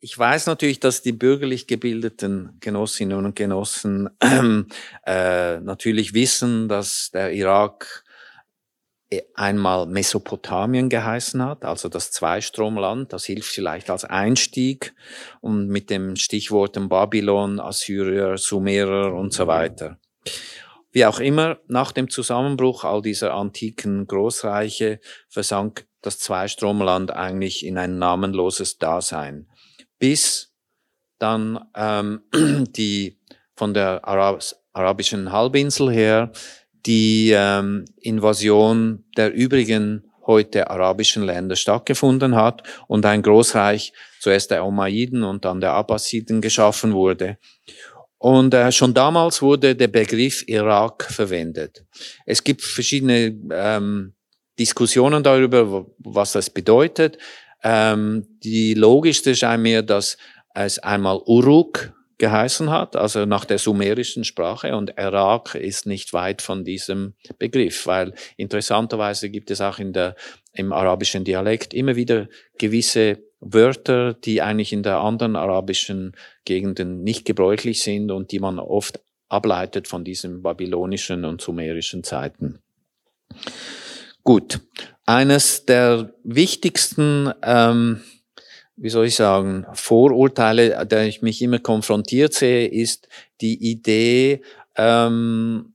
ich weiß natürlich, dass die bürgerlich gebildeten Genossinnen und Genossen äh, natürlich wissen, dass der Irak äh, einmal Mesopotamien geheißen hat, also das Zweistromland. Das hilft vielleicht als Einstieg und mit dem Stichworten Babylon, Assyrier, Sumerer und so weiter. Wie auch immer, nach dem Zusammenbruch all dieser antiken Großreiche versank das Zweistromland eigentlich in ein namenloses Dasein bis dann ähm, die von der Arab arabischen Halbinsel her die ähm, Invasion der übrigen heute arabischen Länder stattgefunden hat und ein Großreich zuerst der Umayyiden und dann der Abbasiden geschaffen wurde. Und äh, schon damals wurde der Begriff Irak verwendet. Es gibt verschiedene ähm, Diskussionen darüber, was das bedeutet. Ähm, die logischste scheint mir, dass es einmal Uruk geheißen hat, also nach der sumerischen Sprache und Irak ist nicht weit von diesem Begriff, weil interessanterweise gibt es auch in der, im arabischen Dialekt immer wieder gewisse Wörter, die eigentlich in der anderen arabischen Gegenden nicht gebräuchlich sind und die man oft ableitet von diesen babylonischen und sumerischen Zeiten. Gut, eines der wichtigsten, ähm, wie soll ich sagen, Vorurteile, der ich mich immer konfrontiert sehe, ist die Idee, ähm,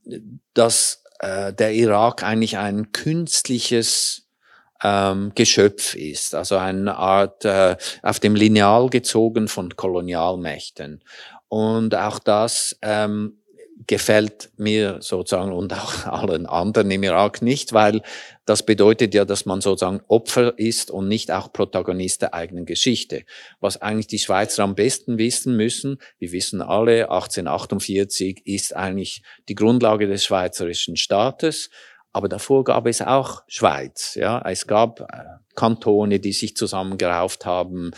dass äh, der Irak eigentlich ein künstliches ähm, Geschöpf ist, also eine Art äh, auf dem Lineal gezogen von Kolonialmächten. Und auch das ähm, gefällt mir sozusagen und auch allen anderen im Irak nicht, weil das bedeutet ja, dass man sozusagen Opfer ist und nicht auch Protagonist der eigenen Geschichte. Was eigentlich die Schweizer am besten wissen müssen, wir wissen alle, 1848 ist eigentlich die Grundlage des schweizerischen Staates. Aber davor gab es auch Schweiz. Ja, es gab äh, Kantone, die sich zusammengerauft haben.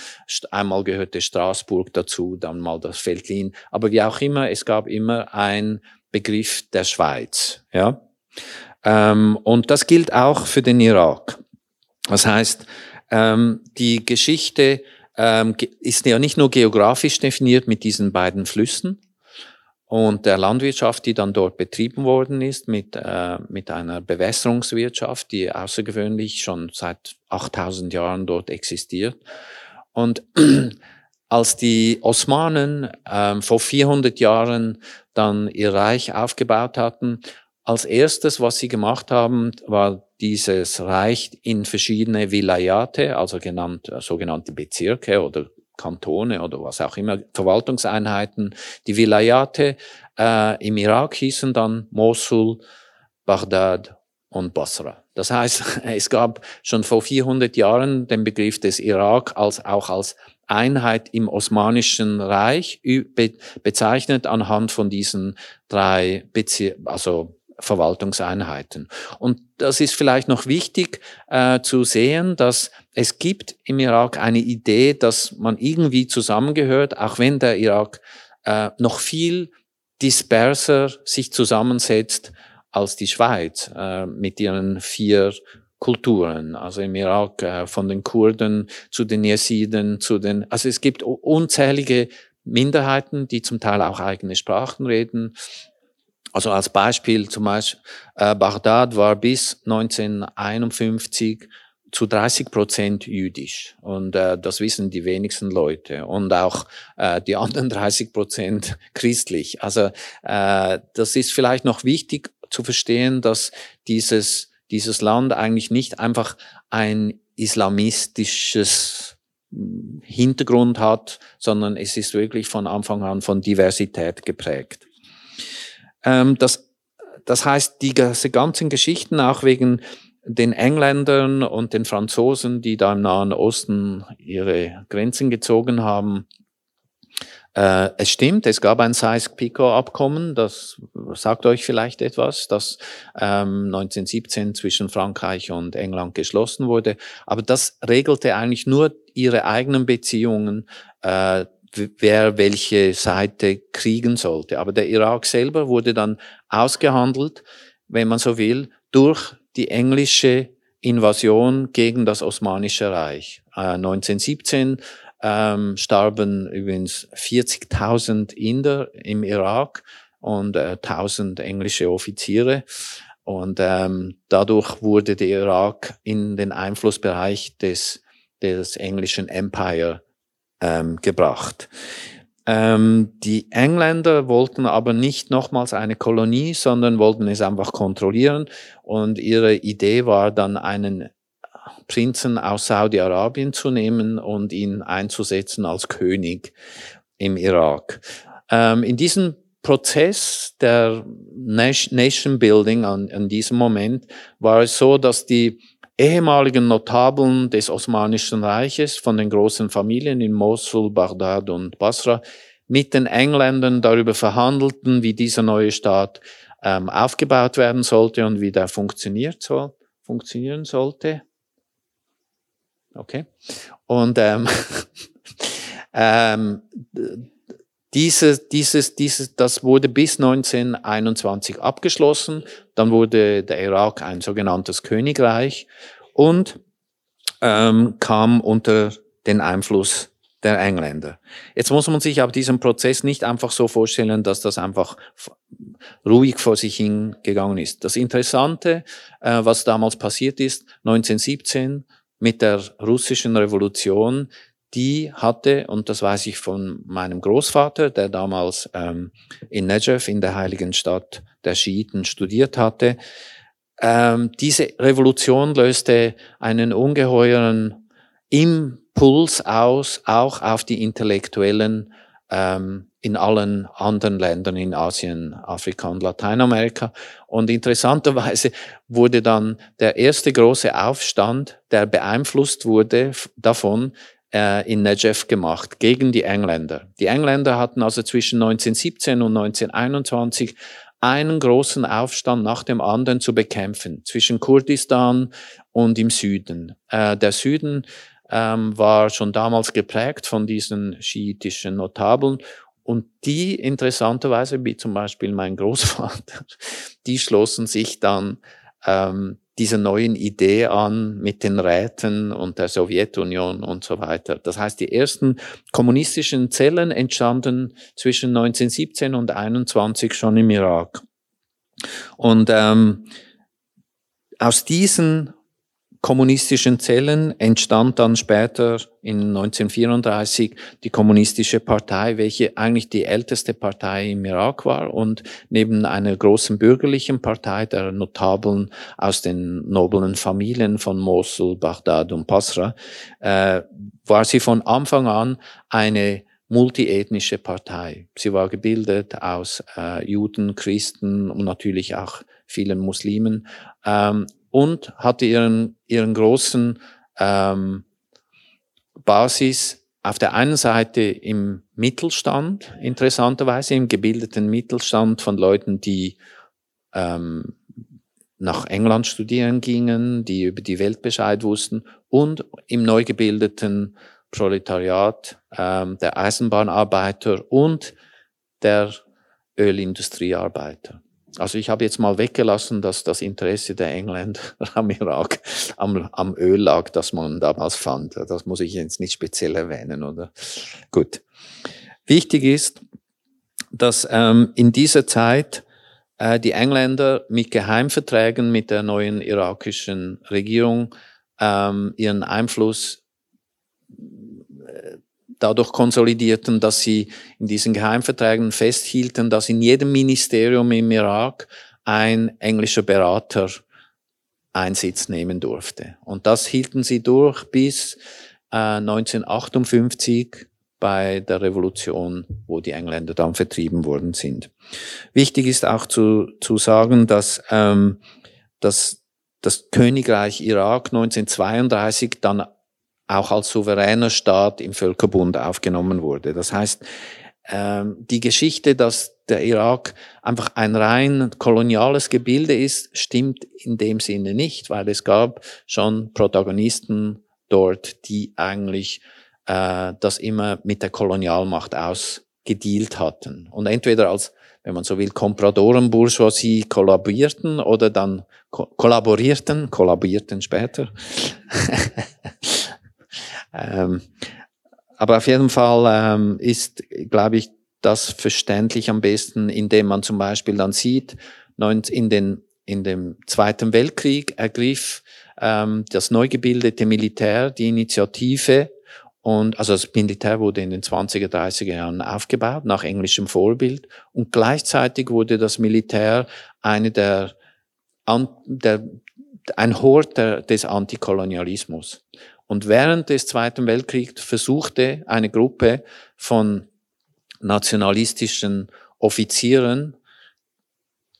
Einmal gehörte Straßburg dazu, dann mal das Veltlin. Aber wie auch immer, es gab immer ein Begriff der Schweiz. Ja, ähm, und das gilt auch für den Irak. Das heißt, ähm, die Geschichte ähm, ist ja nicht nur geografisch definiert mit diesen beiden Flüssen, und der Landwirtschaft, die dann dort betrieben worden ist, mit, äh, mit einer Bewässerungswirtschaft, die außergewöhnlich schon seit 8000 Jahren dort existiert. Und als die Osmanen äh, vor 400 Jahren dann ihr Reich aufgebaut hatten, als erstes, was sie gemacht haben, war dieses Reich in verschiedene Vilayate, also genannt, sogenannte Bezirke oder Kantone oder was auch immer, Verwaltungseinheiten. Die Vilayate äh, im Irak hießen dann Mosul, Baghdad und Basra. Das heißt, es gab schon vor 400 Jahren den Begriff des Irak als auch als Einheit im Osmanischen Reich bezeichnet anhand von diesen drei Bezir also Verwaltungseinheiten. Und das ist vielleicht noch wichtig äh, zu sehen, dass es gibt im Irak eine Idee, dass man irgendwie zusammengehört, auch wenn der Irak äh, noch viel disperser sich zusammensetzt als die Schweiz äh, mit ihren vier Kulturen, also im Irak äh, von den Kurden zu den Jesiden, zu den, also es gibt unzählige Minderheiten, die zum Teil auch eigene Sprachen reden. Also als Beispiel zum Beispiel, äh, Bagdad war bis 1951 zu 30 Prozent jüdisch. Und äh, das wissen die wenigsten Leute. Und auch äh, die anderen 30 Prozent christlich. Also äh, das ist vielleicht noch wichtig zu verstehen, dass dieses, dieses Land eigentlich nicht einfach ein islamistisches Hintergrund hat, sondern es ist wirklich von Anfang an von Diversität geprägt. Ähm, das, das heißt, die, diese ganzen Geschichten, auch wegen den Engländern und den Franzosen, die da im Nahen Osten ihre Grenzen gezogen haben, äh, es stimmt, es gab ein Sykes-Picot-Abkommen, das sagt euch vielleicht etwas, das ähm, 1917 zwischen Frankreich und England geschlossen wurde. Aber das regelte eigentlich nur ihre eigenen Beziehungen. Äh, wer welche Seite kriegen sollte. Aber der Irak selber wurde dann ausgehandelt, wenn man so will, durch die englische Invasion gegen das Osmanische Reich. Äh, 1917 ähm, starben übrigens 40.000 Inder im Irak und äh, 1000 englische Offiziere. Und ähm, dadurch wurde der Irak in den Einflussbereich des, des englischen Empire ähm, gebracht. Ähm, die Engländer wollten aber nicht nochmals eine Kolonie, sondern wollten es einfach kontrollieren. Und ihre Idee war dann einen Prinzen aus Saudi-Arabien zu nehmen und ihn einzusetzen als König im Irak. Ähm, in diesem Prozess der Nation Building an, an diesem Moment war es so, dass die ehemaligen Notabeln des Osmanischen Reiches von den großen Familien in Mosul, Bagdad und Basra mit den Engländern darüber verhandelten, wie dieser neue Staat ähm, aufgebaut werden sollte und wie der funktioniert soll, funktionieren sollte. Okay. Und ähm, ähm, dieses, dieses, dieses, das wurde bis 1921 abgeschlossen. Dann wurde der Irak ein sogenanntes Königreich und ähm, kam unter den Einfluss der Engländer. Jetzt muss man sich aber diesen Prozess nicht einfach so vorstellen, dass das einfach ruhig vor sich hingegangen ist. Das Interessante, äh, was damals passiert ist, 1917 mit der russischen Revolution, die hatte, und das weiß ich von meinem Großvater, der damals ähm, in Negev, in der heiligen Stadt der Schiiten, studiert hatte, ähm, diese Revolution löste einen ungeheuren Impuls aus, auch auf die Intellektuellen ähm, in allen anderen Ländern in Asien, Afrika und Lateinamerika. Und interessanterweise wurde dann der erste große Aufstand, der beeinflusst wurde davon, äh, in Negev gemacht gegen die Engländer. Die Engländer hatten also zwischen 1917 und 1921 einen großen Aufstand nach dem anderen zu bekämpfen zwischen Kurdistan und im Süden. Äh, der Süden ähm, war schon damals geprägt von diesen schiitischen Notabeln und die interessanterweise, wie zum Beispiel mein Großvater, die schlossen sich dann ähm, dieser neuen Idee an mit den Räten und der Sowjetunion und so weiter. Das heißt, die ersten kommunistischen Zellen entstanden zwischen 1917 und 21 schon im Irak. Und ähm, aus diesen kommunistischen Zellen entstand dann später in 1934 die kommunistische Partei, welche eigentlich die älteste Partei im Irak war und neben einer großen bürgerlichen Partei der Notabeln aus den noblen Familien von Mosul, Baghdad und Basra, äh, war sie von Anfang an eine multiethnische Partei. Sie war gebildet aus äh, Juden, Christen und natürlich auch vielen Muslimen. Ähm, und hatte ihren, ihren großen ähm, Basis auf der einen Seite im Mittelstand, interessanterweise im gebildeten Mittelstand von Leuten, die ähm, nach England studieren gingen, die über die Welt Bescheid wussten und im neu gebildeten Proletariat ähm, der Eisenbahnarbeiter und der Ölindustriearbeiter. Also ich habe jetzt mal weggelassen, dass das Interesse der Engländer am Irak, am, am Öl lag, das man damals fand. Das muss ich jetzt nicht speziell erwähnen, oder? Gut. Wichtig ist, dass ähm, in dieser Zeit äh, die Engländer mit Geheimverträgen mit der neuen irakischen Regierung ähm, ihren Einfluss dadurch konsolidierten, dass sie in diesen Geheimverträgen festhielten, dass in jedem Ministerium im Irak ein englischer Berater Einsitz nehmen durfte. Und das hielten sie durch bis äh, 1958 bei der Revolution, wo die Engländer dann vertrieben worden sind. Wichtig ist auch zu, zu sagen, dass, ähm, dass das Königreich Irak 1932 dann auch als souveräner Staat im Völkerbund aufgenommen wurde. Das heißt, ähm, die Geschichte, dass der Irak einfach ein rein koloniales Gebilde ist, stimmt in dem Sinne nicht, weil es gab schon Protagonisten dort, die eigentlich äh, das immer mit der Kolonialmacht ausgedealt hatten. Und entweder als, wenn man so will, Kompradoren-Bourgeoisie kollaborierten oder dann ko kollaborierten, kollaborierten später. Ähm, aber auf jeden Fall ähm, ist, glaube ich, das verständlich am besten, indem man zum Beispiel dann sieht, in, den, in dem Zweiten Weltkrieg ergriff ähm, das neu gebildete Militär die Initiative und also das Militär wurde in den 20er, 30er Jahren aufgebaut, nach englischem Vorbild. Und gleichzeitig wurde das Militär eine der, der ein Hort der, des Antikolonialismus. Und während des Zweiten Weltkriegs versuchte eine Gruppe von nationalistischen Offizieren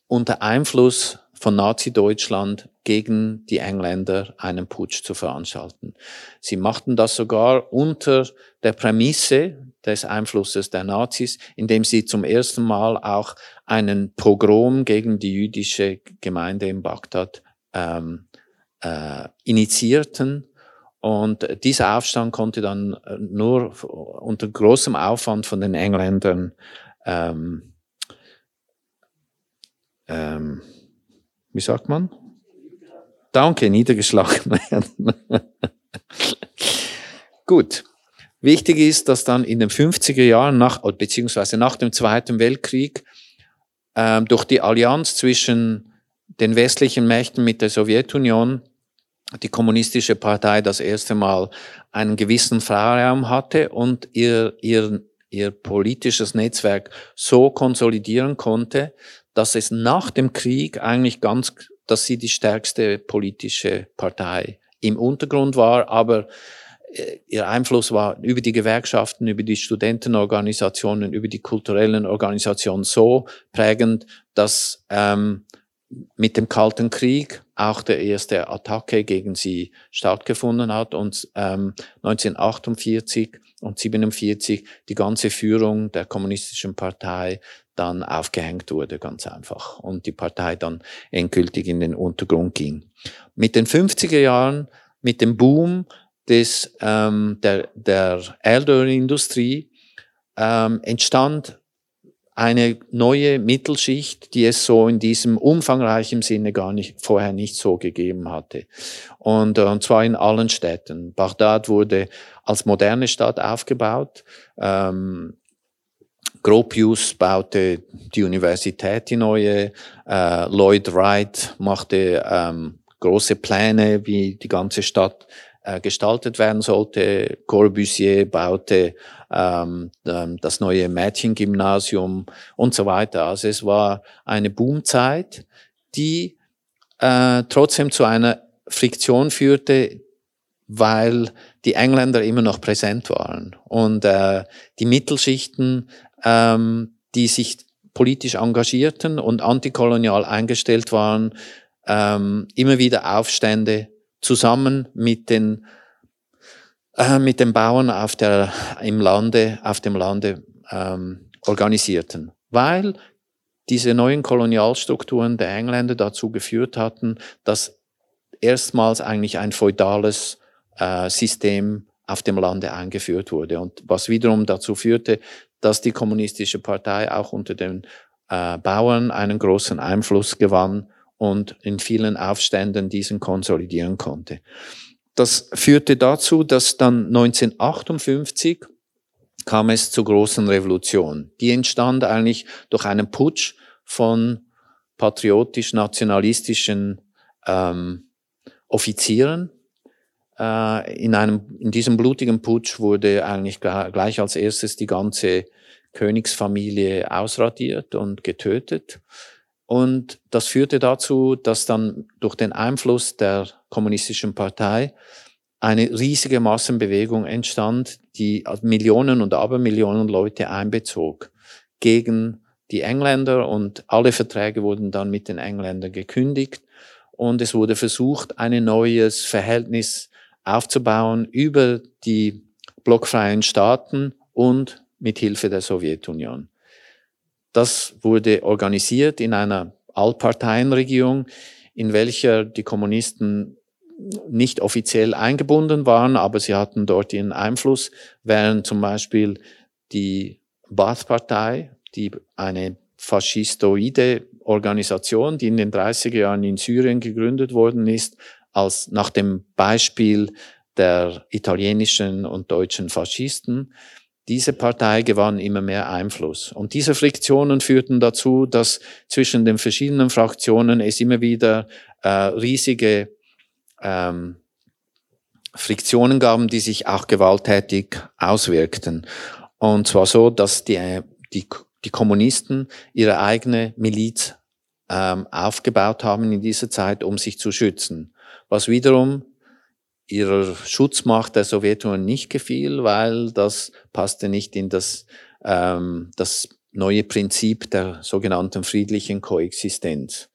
unter Einfluss von Nazi-Deutschland gegen die Engländer einen Putsch zu veranstalten. Sie machten das sogar unter der Prämisse des Einflusses der Nazis, indem sie zum ersten Mal auch einen Pogrom gegen die jüdische Gemeinde in Bagdad ähm, äh, initiierten. Und dieser Aufstand konnte dann äh, nur unter großem Aufwand von den Engländern ähm, ähm, wie sagt man? Danke, niedergeschlagen werden. Gut. Wichtig ist, dass dann in den 50er Jahren nach, beziehungsweise nach dem Zweiten Weltkrieg, ähm, durch die Allianz zwischen den westlichen Mächten mit der Sowjetunion die kommunistische Partei das erste Mal einen gewissen Freiraum hatte und ihr, ihr, ihr politisches Netzwerk so konsolidieren konnte, dass es nach dem Krieg eigentlich ganz, dass sie die stärkste politische Partei im Untergrund war, aber äh, ihr Einfluss war über die Gewerkschaften, über die Studentenorganisationen, über die kulturellen Organisationen so prägend, dass ähm, mit dem Kalten Krieg auch der erste Attacke gegen sie stattgefunden hat und ähm, 1948 und 47 die ganze Führung der kommunistischen Partei dann aufgehängt wurde, ganz einfach. Und die Partei dann endgültig in den Untergrund ging. Mit den 50er Jahren, mit dem Boom des, ähm, der, der Erdölindustrie, ähm, entstand eine neue Mittelschicht, die es so in diesem umfangreichen Sinne gar nicht, vorher nicht so gegeben hatte. Und, äh, und zwar in allen Städten. Bagdad wurde als moderne Stadt aufgebaut. Ähm, Gropius baute die Universität, die neue. Äh, Lloyd Wright machte ähm, große Pläne, wie die ganze Stadt äh, gestaltet werden sollte. Corbusier baute ähm, das neue Mädchengymnasium und so weiter. Also es war eine Boomzeit, die äh, trotzdem zu einer Friktion führte, weil die Engländer immer noch präsent waren und äh, die Mittelschichten ähm, die sich politisch engagierten und antikolonial eingestellt waren, ähm, immer wieder Aufstände zusammen mit den äh, mit den Bauern auf der im Lande auf dem Lande ähm, organisierten, weil diese neuen Kolonialstrukturen der Engländer dazu geführt hatten, dass erstmals eigentlich ein feudales äh, System auf dem Lande eingeführt wurde. Und was wiederum dazu führte, dass die kommunistische Partei auch unter den äh, Bauern einen großen Einfluss gewann und in vielen Aufständen diesen konsolidieren konnte. Das führte dazu, dass dann 1958 kam es zur großen Revolution. Die entstand eigentlich durch einen Putsch von patriotisch-nationalistischen ähm, Offizieren, äh, in, einem, in diesem blutigen Putsch wurde eigentlich gleich als erstes die ganze Königsfamilie ausradiert und getötet. Und das führte dazu, dass dann durch den Einfluss der kommunistischen Partei eine riesige Massenbewegung entstand, die Millionen und Abermillionen Leute einbezog gegen die Engländer und alle Verträge wurden dann mit den Engländern gekündigt und es wurde versucht, ein neues Verhältnis aufzubauen über die blockfreien Staaten und mit Hilfe der Sowjetunion. Das wurde organisiert in einer Allparteienregierung, in welcher die Kommunisten nicht offiziell eingebunden waren, aber sie hatten dort ihren Einfluss, während zum Beispiel die Baath-Partei, die eine faschistoide Organisation, die in den 30er Jahren in Syrien gegründet worden ist, als nach dem Beispiel der italienischen und deutschen Faschisten. Diese Partei gewann immer mehr Einfluss. Und diese Friktionen führten dazu, dass zwischen den verschiedenen Fraktionen es immer wieder äh, riesige ähm, Friktionen gaben, die sich auch gewalttätig auswirkten. Und zwar so, dass die, die, die Kommunisten ihre eigene Miliz ähm, aufgebaut haben in dieser Zeit, um sich zu schützen. Was wiederum ihrer Schutzmacht der Sowjetunion nicht gefiel, weil das passte nicht in das, ähm, das neue Prinzip der sogenannten friedlichen Koexistenz.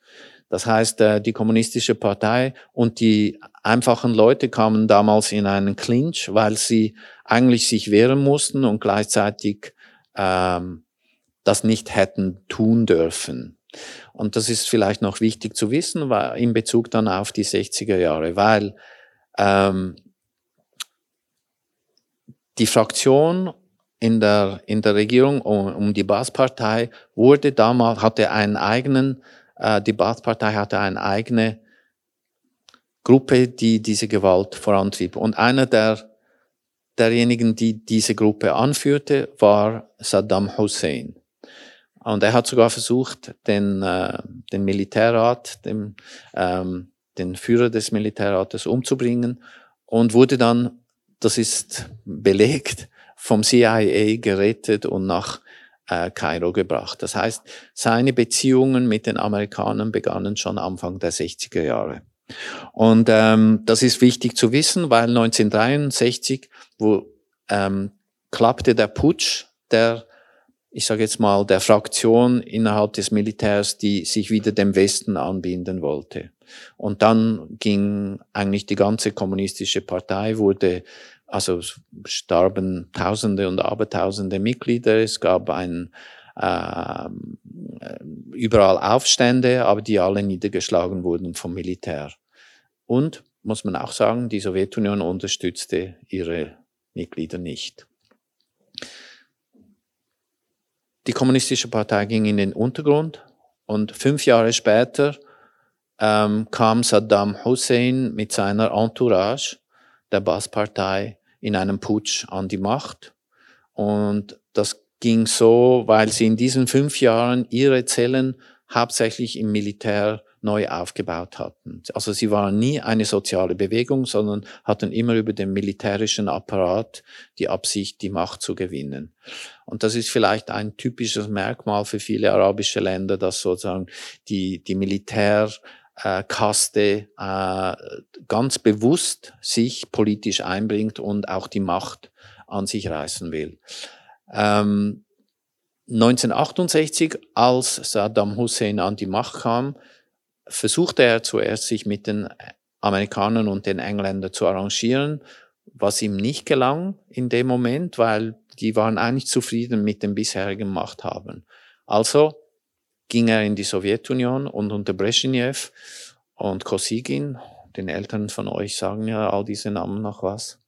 Das heißt, äh, die kommunistische Partei und die einfachen Leute kamen damals in einen Clinch, weil sie eigentlich sich wehren mussten und gleichzeitig ähm, das nicht hätten tun dürfen. Und das ist vielleicht noch wichtig zu wissen, weil in Bezug dann auf die 60er Jahre, weil ähm, die Fraktion in der, in der Regierung um, um die Baas-Partei wurde damals, hatte einen eigenen, äh, die Baas-Partei hatte eine eigene Gruppe, die diese Gewalt vorantrieb. Und einer der, derjenigen, die diese Gruppe anführte, war Saddam Hussein. Und er hat sogar versucht, den, äh, den Militärrat, den, ähm, den Führer des Militärrates umzubringen und wurde dann, das ist belegt, vom CIA gerettet und nach äh, Kairo gebracht. Das heißt, seine Beziehungen mit den Amerikanern begannen schon Anfang der 60er Jahre. Und ähm, das ist wichtig zu wissen, weil 1963, wo ähm, klappte der Putsch der ich sage jetzt mal, der Fraktion innerhalb des Militärs, die sich wieder dem Westen anbinden wollte. Und dann ging eigentlich die ganze kommunistische Partei, wurde, also starben Tausende und Abertausende Mitglieder, es gab ein, äh, überall Aufstände, aber die alle niedergeschlagen wurden vom Militär. Und, muss man auch sagen, die Sowjetunion unterstützte ihre Mitglieder nicht. Die kommunistische Partei ging in den Untergrund und fünf Jahre später ähm, kam Saddam Hussein mit seiner Entourage der Baas-Partei in einem Putsch an die Macht. Und das ging so, weil sie in diesen fünf Jahren ihre Zellen hauptsächlich im Militär neu aufgebaut hatten. Also sie waren nie eine soziale Bewegung, sondern hatten immer über den militärischen Apparat die Absicht, die Macht zu gewinnen. Und das ist vielleicht ein typisches Merkmal für viele arabische Länder, dass sozusagen die, die Militärkaste äh, ganz bewusst sich politisch einbringt und auch die Macht an sich reißen will. Ähm, 1968, als Saddam Hussein an die Macht kam, versuchte er zuerst, sich mit den Amerikanern und den Engländern zu arrangieren, was ihm nicht gelang in dem Moment, weil die waren eigentlich zufrieden mit dem bisherigen Machthaben. Also ging er in die Sowjetunion und unter Brezhnev und Kosygin, den Eltern von euch sagen ja all diese Namen noch was,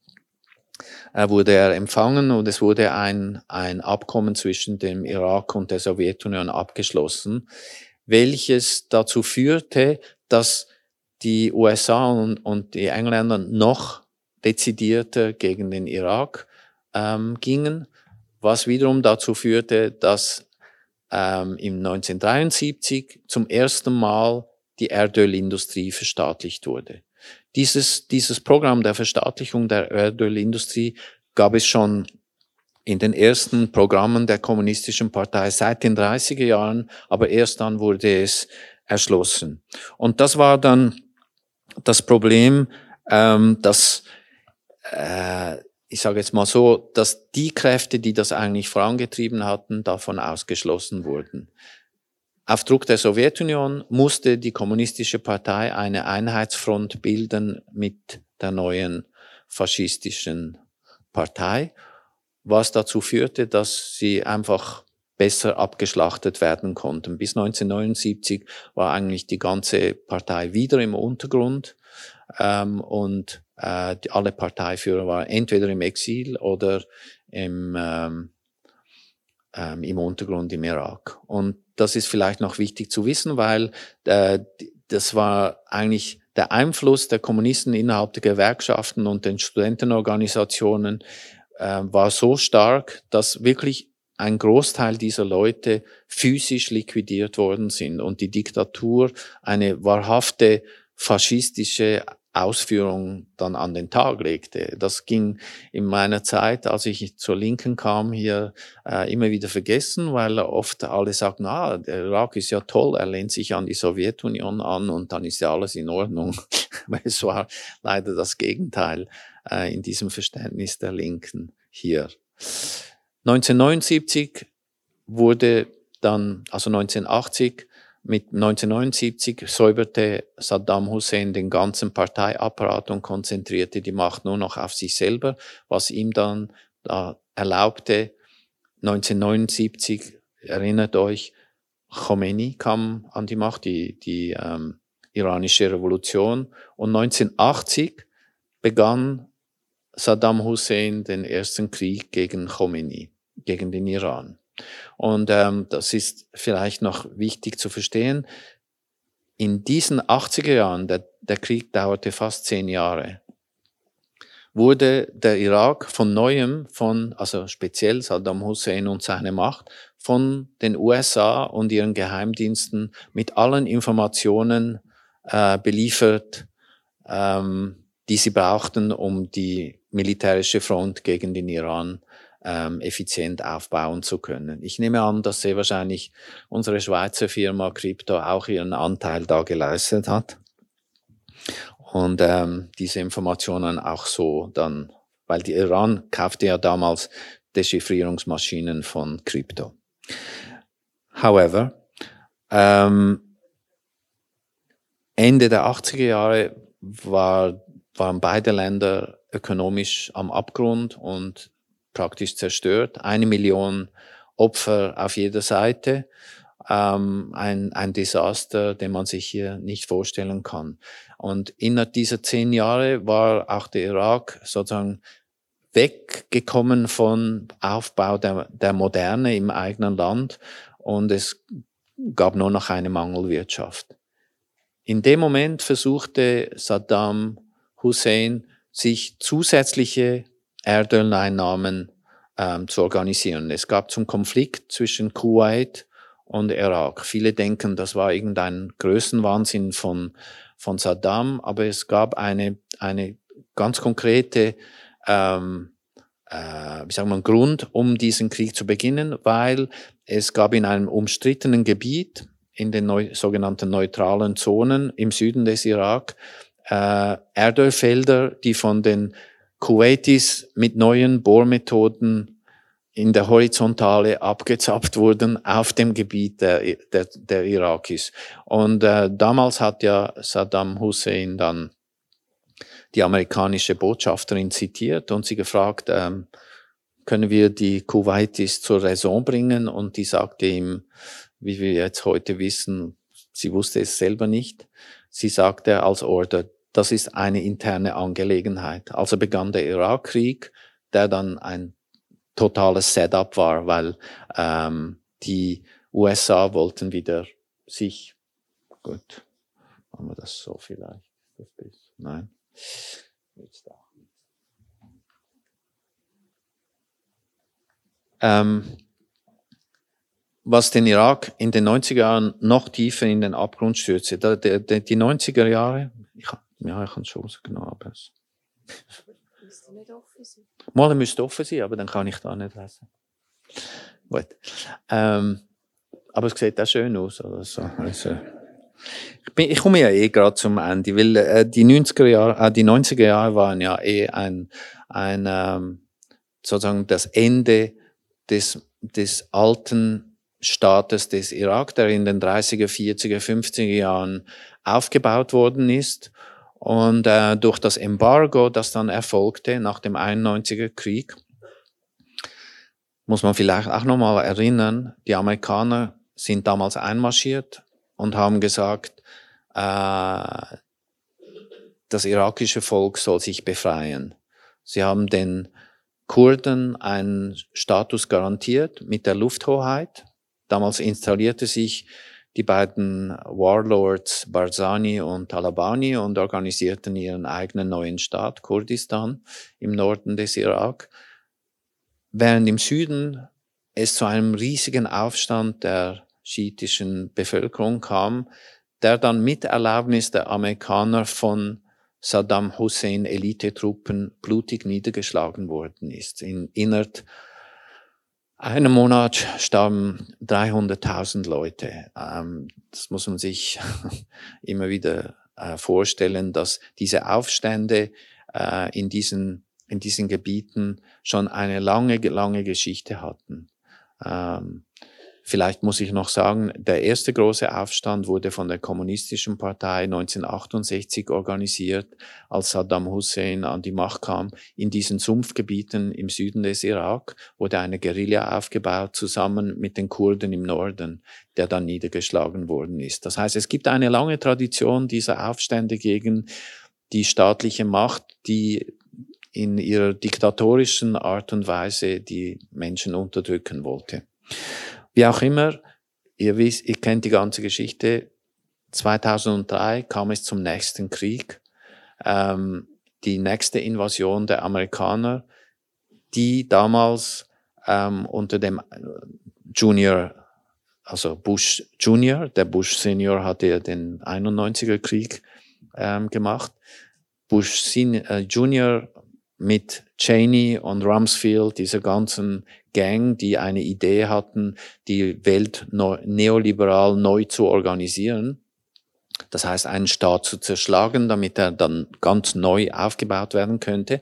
äh, wurde er empfangen und es wurde ein, ein Abkommen zwischen dem Irak und der Sowjetunion abgeschlossen, welches dazu führte, dass die USA und, und die Engländer noch dezidierter gegen den Irak ähm, gingen, was wiederum dazu führte, dass ähm, im 1973 zum ersten Mal die Erdölindustrie verstaatlicht wurde. Dieses, dieses Programm der Verstaatlichung der Erdölindustrie gab es schon in den ersten Programmen der Kommunistischen Partei seit den 30er Jahren, aber erst dann wurde es erschlossen. Und das war dann das Problem, ähm, dass, äh, ich sage jetzt mal so, dass die Kräfte, die das eigentlich vorangetrieben hatten, davon ausgeschlossen wurden. Auf Druck der Sowjetunion musste die Kommunistische Partei eine Einheitsfront bilden mit der neuen faschistischen Partei was dazu führte, dass sie einfach besser abgeschlachtet werden konnten. Bis 1979 war eigentlich die ganze Partei wieder im Untergrund ähm, und äh, die, alle Parteiführer waren entweder im Exil oder im, ähm, ähm, im Untergrund im Irak. Und das ist vielleicht noch wichtig zu wissen, weil äh, das war eigentlich der Einfluss der Kommunisten innerhalb der Gewerkschaften und den Studentenorganisationen äh, war so stark, dass wirklich ein Großteil dieser Leute physisch liquidiert worden sind und die Diktatur eine wahrhafte faschistische Ausführung dann an den Tag legte. Das ging in meiner Zeit, als ich zur Linken kam, hier äh, immer wieder vergessen, weil oft alle sagten, ah, der Irak ist ja toll, er lehnt sich an die Sowjetunion an und dann ist ja alles in Ordnung. es war leider das Gegenteil äh, in diesem Verständnis der Linken hier. 1979 wurde dann, also 1980, mit 1979 säuberte Saddam Hussein den ganzen Parteiapparat und konzentrierte die Macht nur noch auf sich selber, was ihm dann da erlaubte, 1979, erinnert euch, Khomeini kam an die Macht, die, die ähm, iranische Revolution. Und 1980 begann Saddam Hussein den ersten Krieg gegen Khomeini, gegen den Iran. Und ähm, das ist vielleicht noch wichtig zu verstehen. In diesen 80er Jahren, der, der Krieg dauerte fast zehn Jahre, wurde der Irak von neuem, von, also speziell Saddam Hussein und seine Macht, von den USA und ihren Geheimdiensten mit allen Informationen äh, beliefert, ähm, die sie brauchten, um die militärische Front gegen den Iran ähm, effizient aufbauen zu können. Ich nehme an, dass sehr wahrscheinlich unsere Schweizer Firma Crypto auch ihren Anteil da geleistet hat und ähm, diese Informationen auch so dann, weil die Iran kaufte ja damals Dechiffrierungsmaschinen von Crypto. However, ähm, Ende der 80er Jahre war, waren beide Länder ökonomisch am Abgrund und praktisch zerstört. Eine Million Opfer auf jeder Seite. Ähm, ein, ein Desaster, den man sich hier nicht vorstellen kann. Und innerhalb dieser zehn Jahre war auch der Irak sozusagen weggekommen von Aufbau der, der Moderne im eigenen Land und es gab nur noch eine Mangelwirtschaft. In dem Moment versuchte Saddam Hussein, sich zusätzliche Erdöleinnahmen ähm, zu organisieren. Es gab zum Konflikt zwischen Kuwait und Irak. Viele denken, das war irgendein Größenwahnsinn von, von Saddam, aber es gab eine, eine ganz konkrete ähm, äh, wie sagen wir, Grund, um diesen Krieg zu beginnen, weil es gab in einem umstrittenen Gebiet, in den neu, sogenannten neutralen Zonen im Süden des Irak, äh, Erdölfelder, die von den Kuwaitis mit neuen Bohrmethoden in der Horizontale abgezapft wurden auf dem Gebiet der, der, der Irakis. Und äh, damals hat ja Saddam Hussein dann die amerikanische Botschafterin zitiert und sie gefragt, ähm, können wir die Kuwaitis zur Raison bringen? Und die sagte ihm, wie wir jetzt heute wissen, sie wusste es selber nicht. Sie sagte als Order, das ist eine interne Angelegenheit. Also begann der Irakkrieg, der dann ein totales Setup war, weil ähm, die USA wollten wieder sich, gut, machen wir das so vielleicht, das bisschen, nein, jetzt da. Ähm, was den Irak in den 90er Jahren noch tiefer in den Abgrund stürzte. Die 90er Jahre, ich ja, ich kann es schon genau ablesen. Müsste nicht offen sein. Mal, müsste offen sein, aber dann kann ich da nicht lesen. Gut. Ähm, aber es sieht auch schön aus. Also, also, ich, bin, ich komme ja eh gerade zum Ende, weil äh, die 90er Jahre, äh, die 90er Jahre waren ja eh ein, ein ähm, sozusagen das Ende des, des alten Staates des Irak, der in den 30er, 40er, 50er Jahren aufgebaut worden ist und äh, durch das Embargo, das dann erfolgte nach dem 91er Krieg, muss man vielleicht auch nochmal erinnern, die Amerikaner sind damals einmarschiert und haben gesagt, äh, das irakische Volk soll sich befreien. Sie haben den Kurden einen Status garantiert mit der Lufthoheit. Damals installierte sich die beiden Warlords Barzani und Talabani und organisierten ihren eigenen neuen Staat, Kurdistan, im Norden des Irak. Während im Süden es zu einem riesigen Aufstand der schiitischen Bevölkerung kam, der dann mit Erlaubnis der Amerikaner von Saddam Hussein Elitetruppen blutig niedergeschlagen worden ist. In innerhalb einem Monat starben 300.000 Leute. Ähm, das muss man sich immer wieder äh, vorstellen, dass diese Aufstände äh, in diesen in diesen Gebieten schon eine lange, lange Geschichte hatten. Vielleicht muss ich noch sagen, der erste große Aufstand wurde von der Kommunistischen Partei 1968 organisiert, als Saddam Hussein an die Macht kam. In diesen Sumpfgebieten im Süden des Irak wurde eine Guerilla aufgebaut, zusammen mit den Kurden im Norden, der dann niedergeschlagen worden ist. Das heißt, es gibt eine lange Tradition dieser Aufstände gegen die staatliche Macht, die in ihrer diktatorischen Art und Weise die Menschen unterdrücken wollte. Wie auch immer, ihr wisst, ihr kennt die ganze Geschichte. 2003 kam es zum nächsten Krieg, ähm, die nächste Invasion der Amerikaner, die damals ähm, unter dem Junior, also Bush Junior, der Bush Senior hatte ja den 91er Krieg ähm, gemacht. Bush Senior, äh, Junior mit Cheney und Rumsfeld, dieser ganzen Gang, die eine Idee hatten, die Welt neoliberal neu zu organisieren. Das heißt, einen Staat zu zerschlagen, damit er dann ganz neu aufgebaut werden könnte,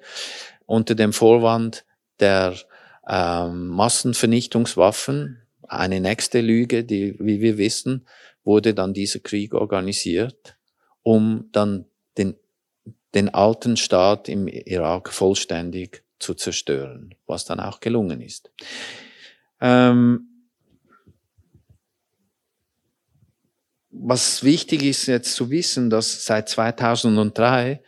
unter dem Vorwand der ähm, Massenvernichtungswaffen. Eine nächste Lüge, die, wie wir wissen, wurde dann dieser Krieg organisiert, um dann den den alten Staat im Irak vollständig zu zerstören, was dann auch gelungen ist. Ähm, was wichtig ist jetzt zu wissen, dass seit 2003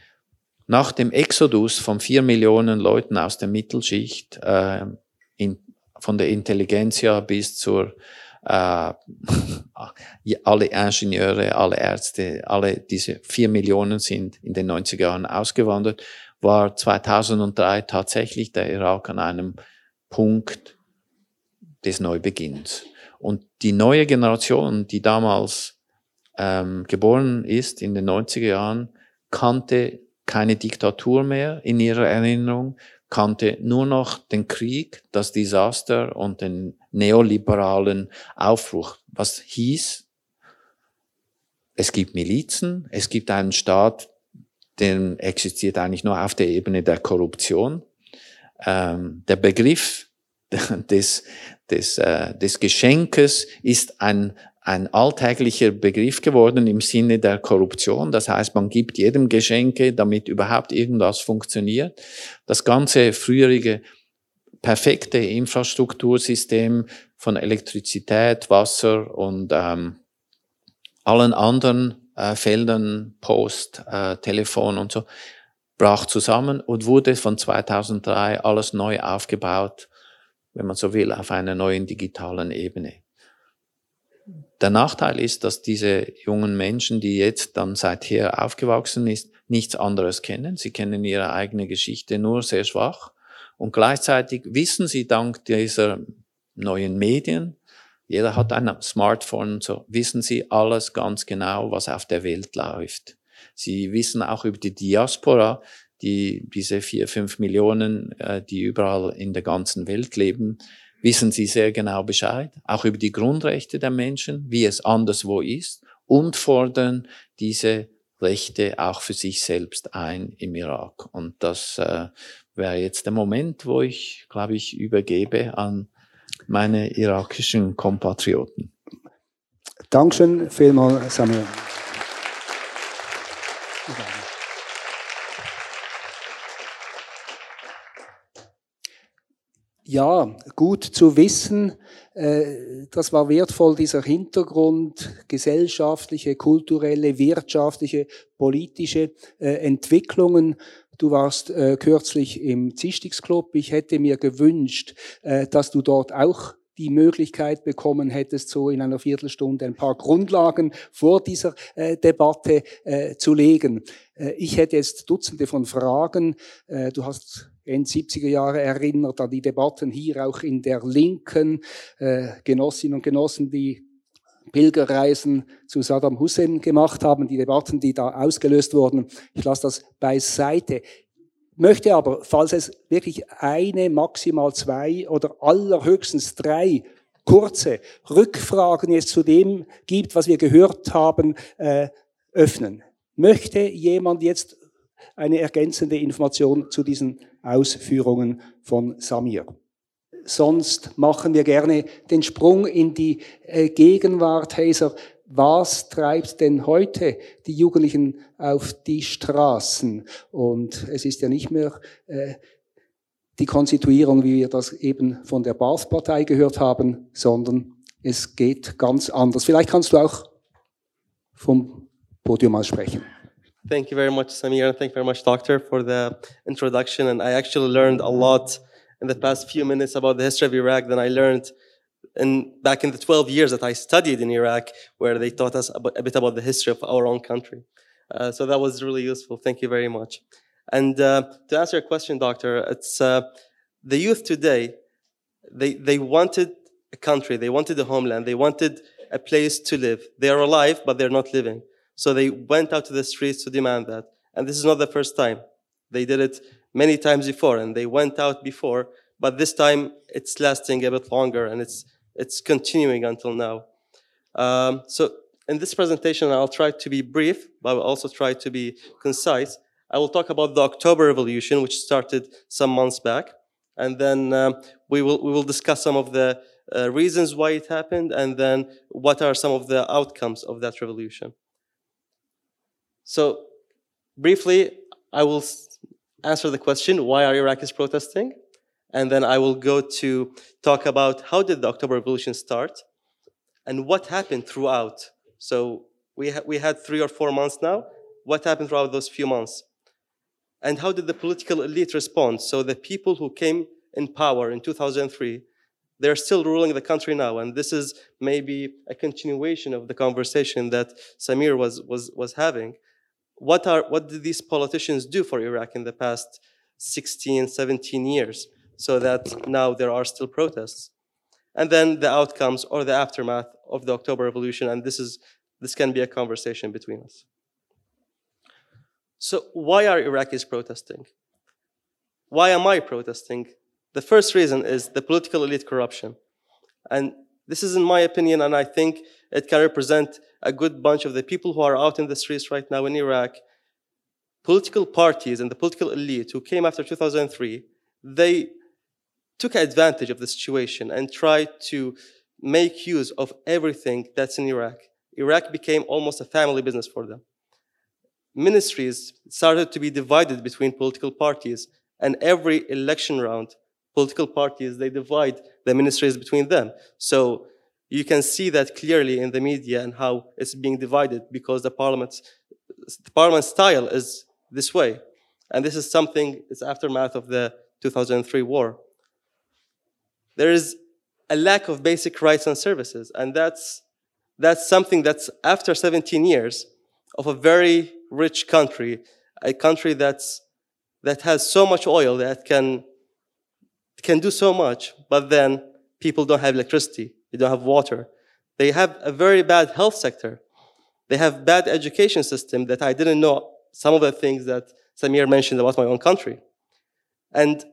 nach dem Exodus von vier Millionen Leuten aus der Mittelschicht, äh, in, von der Intelligenzia bis zur äh, alle Ingenieure, alle Ärzte, alle diese vier Millionen sind in den 90er Jahren ausgewandert, war 2003 tatsächlich der Irak an einem Punkt des Neubeginns. Und die neue Generation, die damals ähm, geboren ist in den 90er Jahren, kannte keine Diktatur mehr in ihrer Erinnerung, kannte nur noch den Krieg, das Desaster und den neoliberalen Aufbruch. Was hieß, es gibt Milizen, es gibt einen Staat, der existiert eigentlich nur auf der Ebene der Korruption. Ähm, der Begriff des, des, äh, des Geschenkes ist ein ein alltäglicher Begriff geworden im Sinne der Korruption. Das heißt, man gibt jedem Geschenke, damit überhaupt irgendwas funktioniert. Das ganze früherige perfekte Infrastruktursystem von Elektrizität, Wasser und ähm, allen anderen äh, Feldern, Post, äh, Telefon und so, brach zusammen und wurde von 2003 alles neu aufgebaut, wenn man so will, auf einer neuen digitalen Ebene. Der Nachteil ist, dass diese jungen Menschen, die jetzt dann seither aufgewachsen ist, nichts anderes kennen. Sie kennen ihre eigene Geschichte nur sehr schwach. Und gleichzeitig wissen sie dank dieser neuen Medien, jeder hat ein Smartphone und so, wissen sie alles ganz genau, was auf der Welt läuft. Sie wissen auch über die Diaspora, die, diese vier, fünf Millionen, äh, die überall in der ganzen Welt leben, wissen sie sehr genau Bescheid, auch über die Grundrechte der Menschen, wie es anderswo ist, und fordern diese Rechte auch für sich selbst ein im Irak. Und das äh, wäre jetzt der Moment, wo ich, glaube ich, übergebe an meine irakischen Kompatrioten. Dankeschön vielmals, Samuel. Ja, gut zu wissen, äh, das war wertvoll, dieser Hintergrund, gesellschaftliche, kulturelle, wirtschaftliche, politische äh, Entwicklungen. Du warst äh, kürzlich im Zistigsclub. Ich hätte mir gewünscht, dass du dort auch die Möglichkeit bekommen hättest, so in einer Viertelstunde ein paar Grundlagen vor dieser äh, Debatte äh, zu legen. Äh, ich hätte jetzt Dutzende von Fragen. Äh, du hast Ende 70er Jahre erinnert an die Debatten hier auch in der Linken, äh, Genossinnen und Genossen, die Pilgerreisen zu Saddam Hussein gemacht haben, die Debatten, die da ausgelöst wurden. Ich lasse das beiseite. Möchte aber, falls es wirklich eine, maximal zwei oder allerhöchstens drei kurze Rückfragen jetzt zu dem gibt, was wir gehört haben, äh, öffnen. Möchte jemand jetzt eine ergänzende Information zu diesen Ausführungen von Samir? Sonst machen wir gerne den Sprung in die äh, Gegenwart, Hazer. Was treibt denn heute die Jugendlichen auf die Straßen? Und es ist ja nicht mehr äh, die Konstituierung, wie wir das eben von der Bath-Partei gehört haben, sondern es geht ganz anders. Vielleicht kannst du auch vom Podium aus sprechen. Thank you very much, Samir, thank you very much, Doctor, for the introduction. And I actually learned a lot in the past few minutes about the history of Iraq than I learned in, back in the 12 years that I studied in Iraq, where they taught us a bit about the history of our own country. Uh, so that was really useful. Thank you very much. And uh, to answer your question, Doctor, it's uh, the youth today. They they wanted a country, they wanted a homeland, they wanted a place to live. They are alive, but they're not living. So they went out to the streets to demand that. And this is not the first time. They did it many times before, and they went out before, but this time it's lasting a bit longer and it's, it's continuing until now. Um, so in this presentation, I'll try to be brief, but I'll also try to be concise. I will talk about the October Revolution, which started some months back, and then um, we will we will discuss some of the uh, reasons why it happened, and then what are some of the outcomes of that revolution. So, briefly, I will answer the question, why are Iraqis protesting? And then I will go to talk about how did the October Revolution start and what happened throughout. So we, ha we had three or four months now. What happened throughout those few months? And how did the political elite respond? So the people who came in power in 2003, they're still ruling the country now. And this is maybe a continuation of the conversation that Samir was, was, was having what are what did these politicians do for Iraq in the past 16, 17 years so that now there are still protests? And then the outcomes or the aftermath of the October Revolution, and this is this can be a conversation between us. So why are Iraqis protesting? Why am I protesting? The first reason is the political elite corruption. And this is in my opinion, and I think it can represent a good bunch of the people who are out in the streets right now in Iraq, political parties and the political elite who came after 2003, they took advantage of the situation and tried to make use of everything that's in Iraq. Iraq became almost a family business for them. Ministries started to be divided between political parties, and every election round, political parties, they divide the ministries between them. So you can see that clearly in the media and how it's being divided because the parliament, the parliament style is this way. And this is something, it's aftermath of the 2003 war. There is a lack of basic rights and services. And that's, that's something that's after 17 years of a very rich country, a country that's, that has so much oil that can, can do so much, but then people don't have electricity they don't have water. They have a very bad health sector. They have bad education system that I didn't know some of the things that Samir mentioned about my own country. And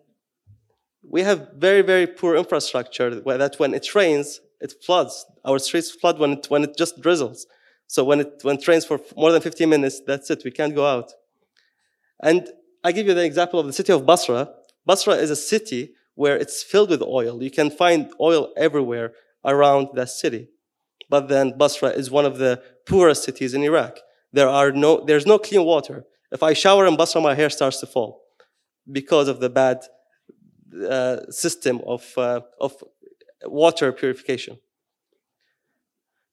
we have very, very poor infrastructure that when it rains, it floods. Our streets flood when it, when it just drizzles. So when it, when it rains for more than 15 minutes, that's it. We can't go out. And I give you the example of the city of Basra. Basra is a city where it's filled with oil. You can find oil everywhere around that city. But then Basra is one of the poorest cities in Iraq. There are no, there's no clean water. If I shower in Basra, my hair starts to fall because of the bad uh, system of, uh, of water purification.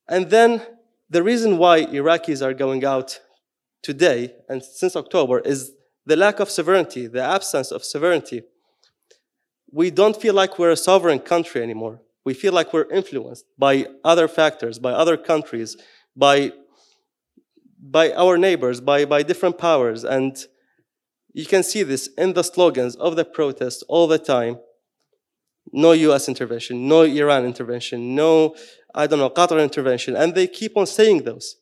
And then the reason why Iraqis are going out today and since October is the lack of sovereignty, the absence of sovereignty. We don't feel like we're a sovereign country anymore. We feel like we're influenced by other factors, by other countries, by, by our neighbors, by, by different powers. And you can see this in the slogans of the protests all the time. No US intervention, no Iran intervention, no, I don't know, Qatar intervention. And they keep on saying those.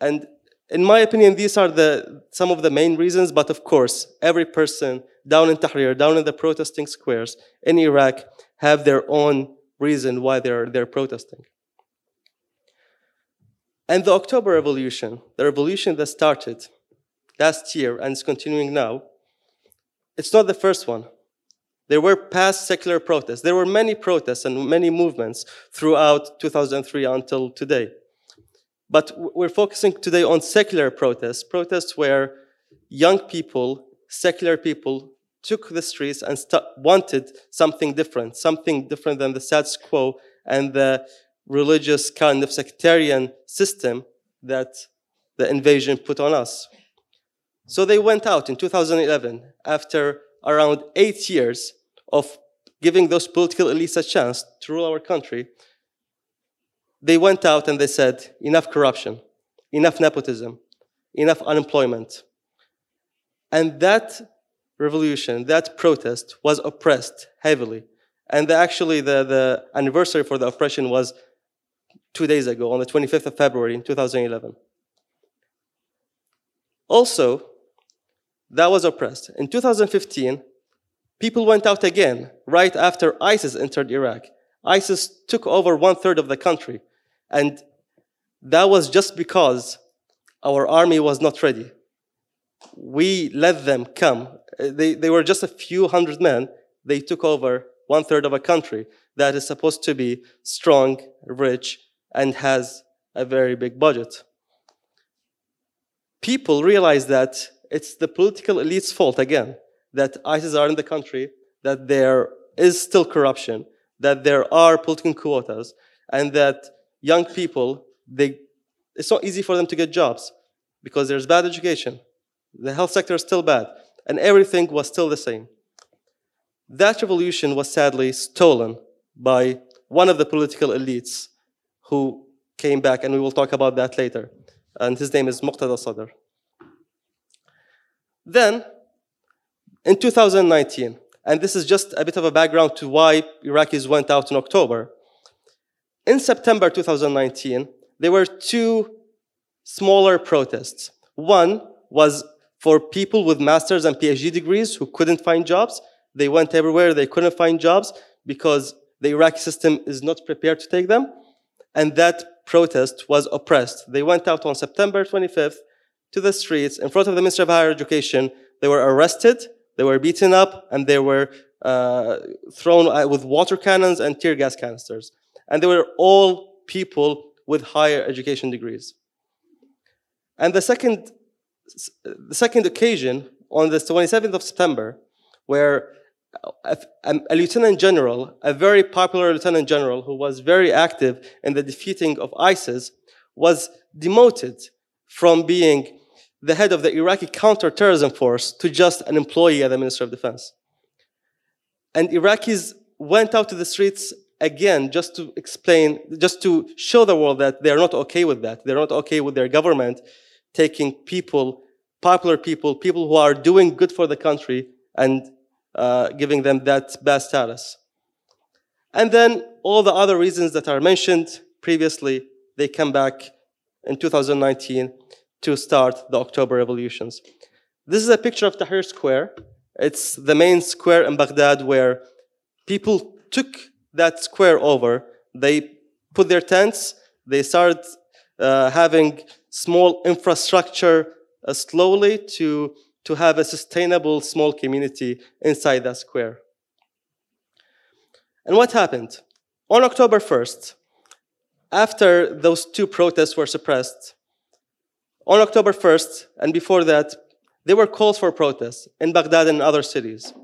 And in my opinion, these are the, some of the main reasons, but of course, every person down in Tahrir, down in the protesting squares in Iraq, have their own reason why they're, they're protesting. And the October Revolution, the revolution that started last year and is continuing now, it's not the first one. There were past secular protests. There were many protests and many movements throughout 2003 until today. But we're focusing today on secular protests, protests where young people, secular people, took the streets and wanted something different, something different than the status quo and the religious kind of sectarian system that the invasion put on us. So they went out in 2011 after around eight years of giving those political elites a chance to rule our country they went out and they said, enough corruption, enough nepotism, enough unemployment. And that revolution, that protest was oppressed heavily. And the, actually, the, the anniversary for the oppression was two days ago, on the 25th of February in 2011. Also, that was oppressed. In 2015, people went out again, right after ISIS entered Iraq. ISIS took over one third of the country. And that was just because our army was not ready. We let them come. Uh, they, they were just a few hundred men. They took over one third of a country that is supposed to be strong, rich, and has a very big budget. People realize that it's the political elite's fault again that ISIS are in the country, that there is still corruption, that there are political quotas, and that young people, they, it's not easy for them to get jobs because there's bad education. The health sector is still bad, and everything was still the same. That revolution was sadly stolen by one of the political elites who came back, and we will talk about that later. And his name is Muqtada Sadr. Then, in 2019, and this is just a bit of a background to why Iraqis went out in October, in September 2019, there were two smaller protests. One was for people with master's and PhD degrees who couldn't find jobs. They went everywhere, they couldn't find jobs because the Iraqi system is not prepared to take them. And that protest was oppressed. They went out on September 25th to the streets in front of the Ministry of Higher Education. They were arrested, they were beaten up, and they were uh, thrown uh, with water cannons and tear gas canisters and they were all people with higher education degrees. And the second, the second occasion, on the 27th of September, where a, a, lieutenant general, a very popular lieutenant general who was very active in the defeating of ISIS, was demoted from being the head of the Iraqi counterterrorism force to just an employee at the Ministry of Defense. And Iraqis went out to the streets again, just to explain, just to show the world that they're not okay with that. They're not okay with their government taking people, popular people, people who are doing good for the country and uh, giving them that bad status. And then all the other reasons that are mentioned previously, they come back in 2019 to start the October revolutions. This is a picture of Tahrir Square. It's the main square in Baghdad where people took that square over, they put their tents, they start uh, having small infrastructure uh, slowly to, to have a sustainable small community inside that square. And what happened? On October 1st, after those two protests were suppressed, on October 1st, and before that, there were calls for protests in Baghdad and other cities.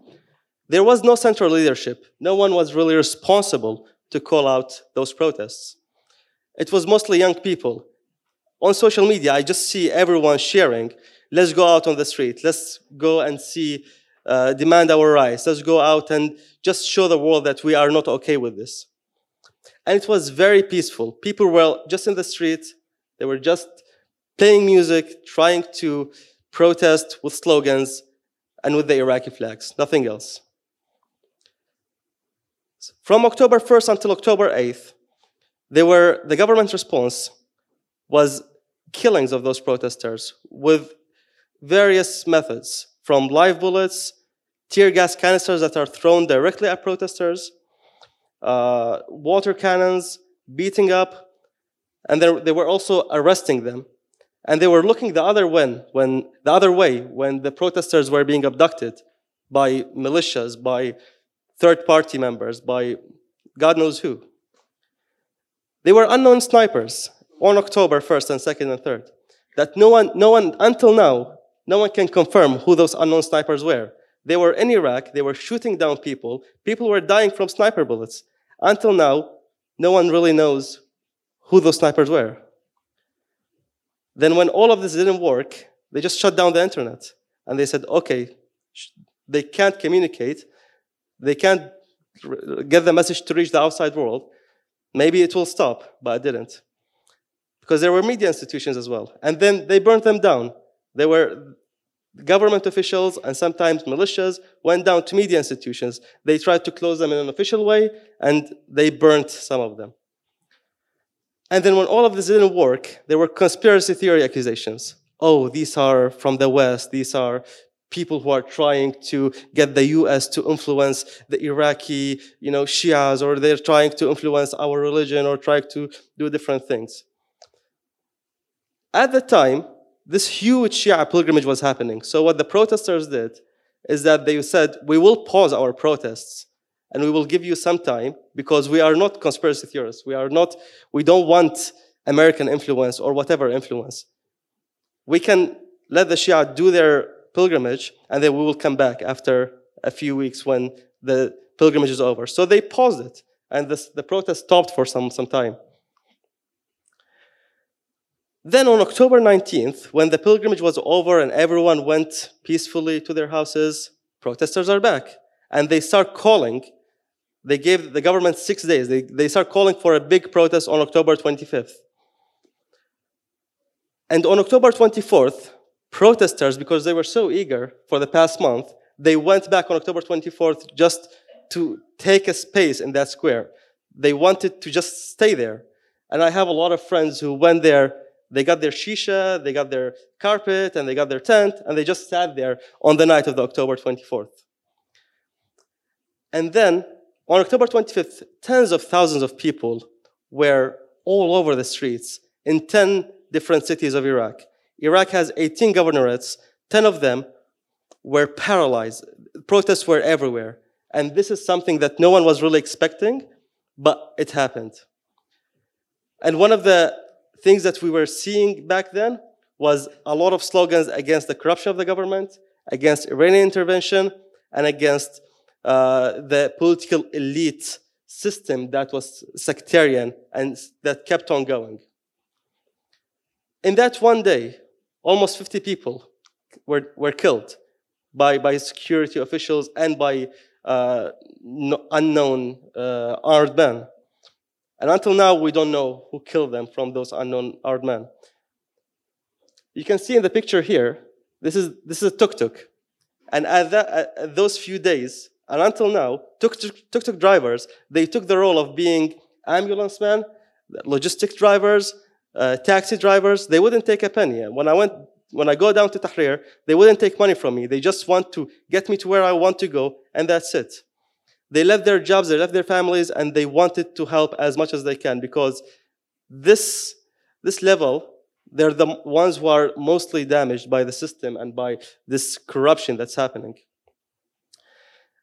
There was no central leadership. No one was really responsible to call out those protests. It was mostly young people. On social media, I just see everyone sharing, let's go out on the street, let's go and see uh, demand our rights. Let's go out and just show the world that we are not okay with this. And it was very peaceful. People were just in the street. They were just playing music, trying to protest with slogans and with the Iraqi flags, nothing else. From October 1st until October 8th, they were, the government's response was killings of those protesters with various methods, from live bullets, tear gas canisters that are thrown directly at protesters, uh, water cannons, beating up, and they were also arresting them. And they were looking the other way, when the other way when the protesters were being abducted by militias, by third-party members, by God knows who. They were unknown snipers on October 1st and 2nd and 3rd. That no one, no one, until now, no one can confirm who those unknown snipers were. They were in Iraq, they were shooting down people, people were dying from sniper bullets. Until now, no one really knows who those snipers were. Then, when all of this didn't work, they just shut down the internet. And they said, okay, they can't communicate, they can't get the message to reach the outside world. Maybe it will stop, but it didn't. Because there were media institutions as well. And then they burnt them down. There were government officials and sometimes militias went down to media institutions. They tried to close them in an official way, and they burnt some of them. And then when all of this didn't work, there were conspiracy theory accusations. Oh, these are from the West. These are people who are trying to get the US to influence the Iraqi, you know, Shias, or they're trying to influence our religion or trying to do different things. At the time, this huge Shia pilgrimage was happening. So what the protesters did is that they said, we will pause our protests and we will give you some time because we are not conspiracy theorists. We are not, we don't want American influence or whatever influence. We can let the Shia do their pilgrimage and then we will come back after a few weeks when the pilgrimage is over. So they paused it and this, the protest stopped for some, some time. Then on October 19th, when the pilgrimage was over and everyone went peacefully to their houses, protesters are back. And they start calling. They gave the government six days. They, they start calling for a big protest on October 25th. And on October 24th, protesters, because they were so eager for the past month, they went back on October 24th just to take a space in that square. They wanted to just stay there. And I have a lot of friends who went there they got their shisha, they got their carpet, and they got their tent, and they just sat there on the night of the October 24th. And then, on October 25th, tens of thousands of people were all over the streets in 10 different cities of Iraq. Iraq has 18 governorates, 10 of them were paralyzed. Protests were everywhere. And this is something that no one was really expecting, but it happened. And one of the things that we were seeing back then was a lot of slogans against the corruption of the government, against Iranian intervention, and against uh, the political elite system that was sectarian and that kept on going. In that one day, almost 50 people were, were killed by, by security officials and by uh, no, unknown uh, armed men. And until now, we don't know who killed them from those unknown armed men. You can see in the picture here, this is, this is a tuk-tuk. And at, that, at those few days, and until now, tuk-tuk drivers, they took the role of being ambulance men, logistic drivers, uh, taxi drivers. They wouldn't take a penny. When I went, when I go down to Tahrir, they wouldn't take money from me. They just want to get me to where I want to go, and that's it. They left their jobs, they left their families, and they wanted to help as much as they can because this, this level, they're the ones who are mostly damaged by the system and by this corruption that's happening.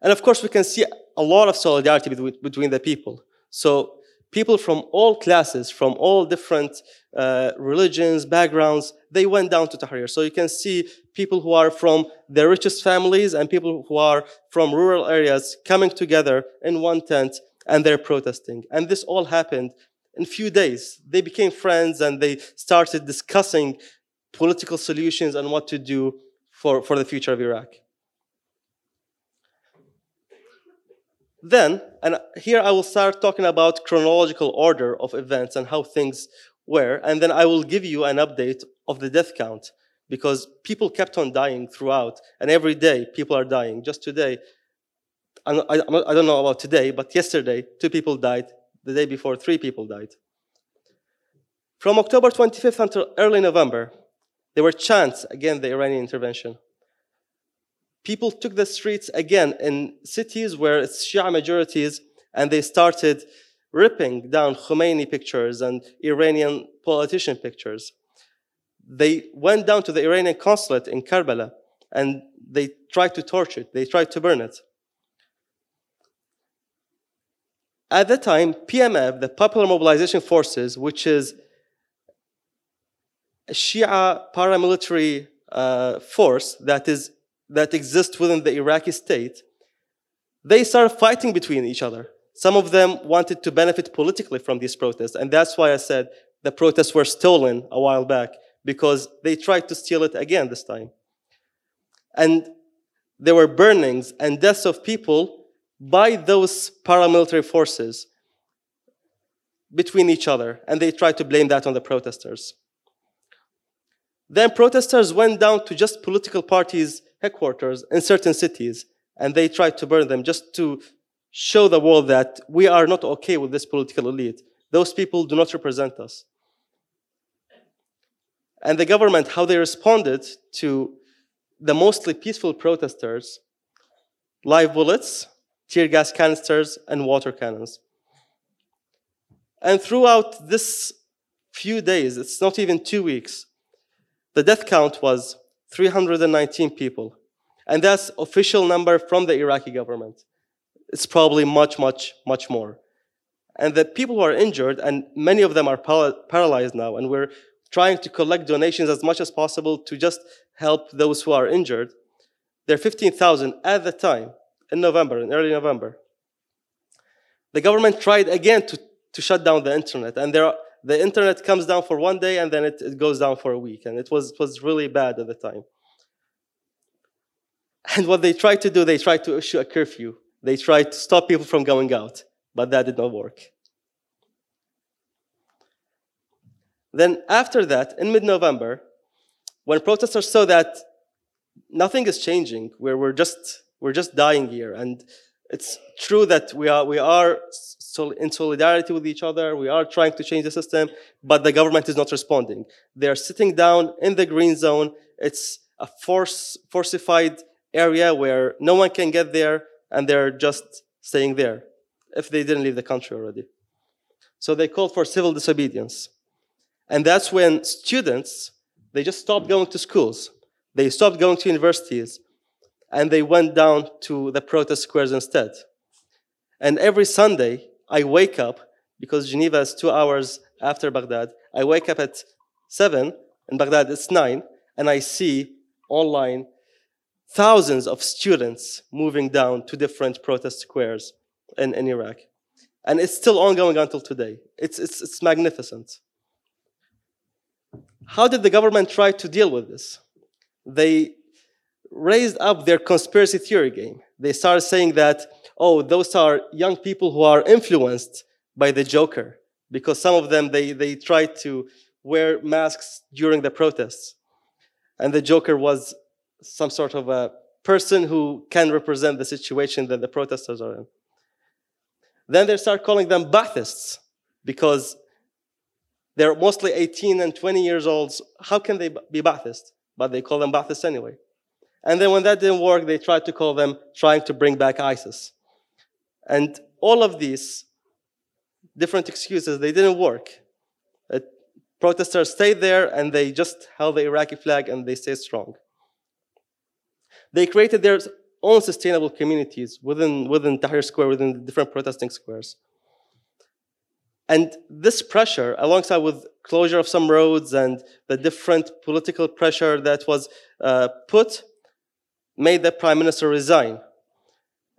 And of course, we can see a lot of solidarity between the people. So people from all classes, from all different uh, religions, backgrounds, they went down to Tahrir. So you can see people who are from the richest families and people who are from rural areas coming together in one tent and they're protesting. And this all happened in few days. They became friends and they started discussing political solutions and what to do for, for the future of Iraq. Then, and here I will start talking about chronological order of events and how things were, and then I will give you an update of the death count because people kept on dying throughout, and every day people are dying. Just today, I, don't know about today, but yesterday, two people died. The day before, three people died. From October 25th until early November, there were chants against the Iranian intervention people took the streets again in cities where it's Shia majorities, and they started ripping down Khomeini pictures and Iranian politician pictures. They went down to the Iranian consulate in Karbala and they tried to torch it, they tried to burn it. At the time, PMF, the Popular Mobilization Forces, which is a Shia paramilitary uh, force that is that exist within the Iraqi state, they started fighting between each other. Some of them wanted to benefit politically from these protests, and that's why I said the protests were stolen a while back, because they tried to steal it again this time. And there were burnings and deaths of people by those paramilitary forces between each other, and they tried to blame that on the protesters. Then protesters went down to just political parties headquarters in certain cities, and they tried to burn them just to show the world that we are not okay with this political elite. Those people do not represent us. And the government, how they responded to the mostly peaceful protesters, live bullets, tear gas canisters, and water cannons. And throughout this few days, it's not even two weeks, the death count was 319 people. And that's official number from the Iraqi government. It's probably much, much, much more. And the people who are injured, and many of them are paralyzed now, and we're trying to collect donations as much as possible to just help those who are injured. There are 15,000 at the time, in November, in early November. The government tried again to, to shut down the internet, and there are, the internet comes down for one day and then it, it goes down for a week. And it was, it was really bad at the time. And what they tried to do, they tried to issue a curfew. They tried to stop people from going out, but that did not work. Then, after that, in mid November, when protesters saw that nothing is changing, where we're just, we're just dying here, and it's true that we are, we are in solidarity with each other. We are trying to change the system, but the government is not responding. They're sitting down in the green zone. It's a force, forcified area where no one can get there, and they're just staying there if they didn't leave the country already. So they called for civil disobedience. And that's when students, they just stopped going to schools. They stopped going to universities and they went down to the protest squares instead. And every Sunday, I wake up, because Geneva is two hours after Baghdad, I wake up at 7, in Baghdad it's 9, and I see online thousands of students moving down to different protest squares in, in Iraq. And it's still ongoing until today. It's, it's, it's magnificent. How did the government try to deal with this? They raised up their conspiracy theory game. They started saying that, oh, those are young people who are influenced by the Joker, because some of them, they, they tried to wear masks during the protests. And the Joker was some sort of a person who can represent the situation that the protesters are in. Then they start calling them Baathists, because they're mostly 18 and 20 years old. How can they be Ba'athists? But they call them Baathists anyway. And then when that didn't work, they tried to call them trying to bring back ISIS. And all of these different excuses, they didn't work. Uh, protesters stayed there and they just held the Iraqi flag and they stayed strong. They created their own sustainable communities within, within Tahrir Square, within the different protesting squares. And this pressure, alongside with closure of some roads and the different political pressure that was uh, put made the prime minister resign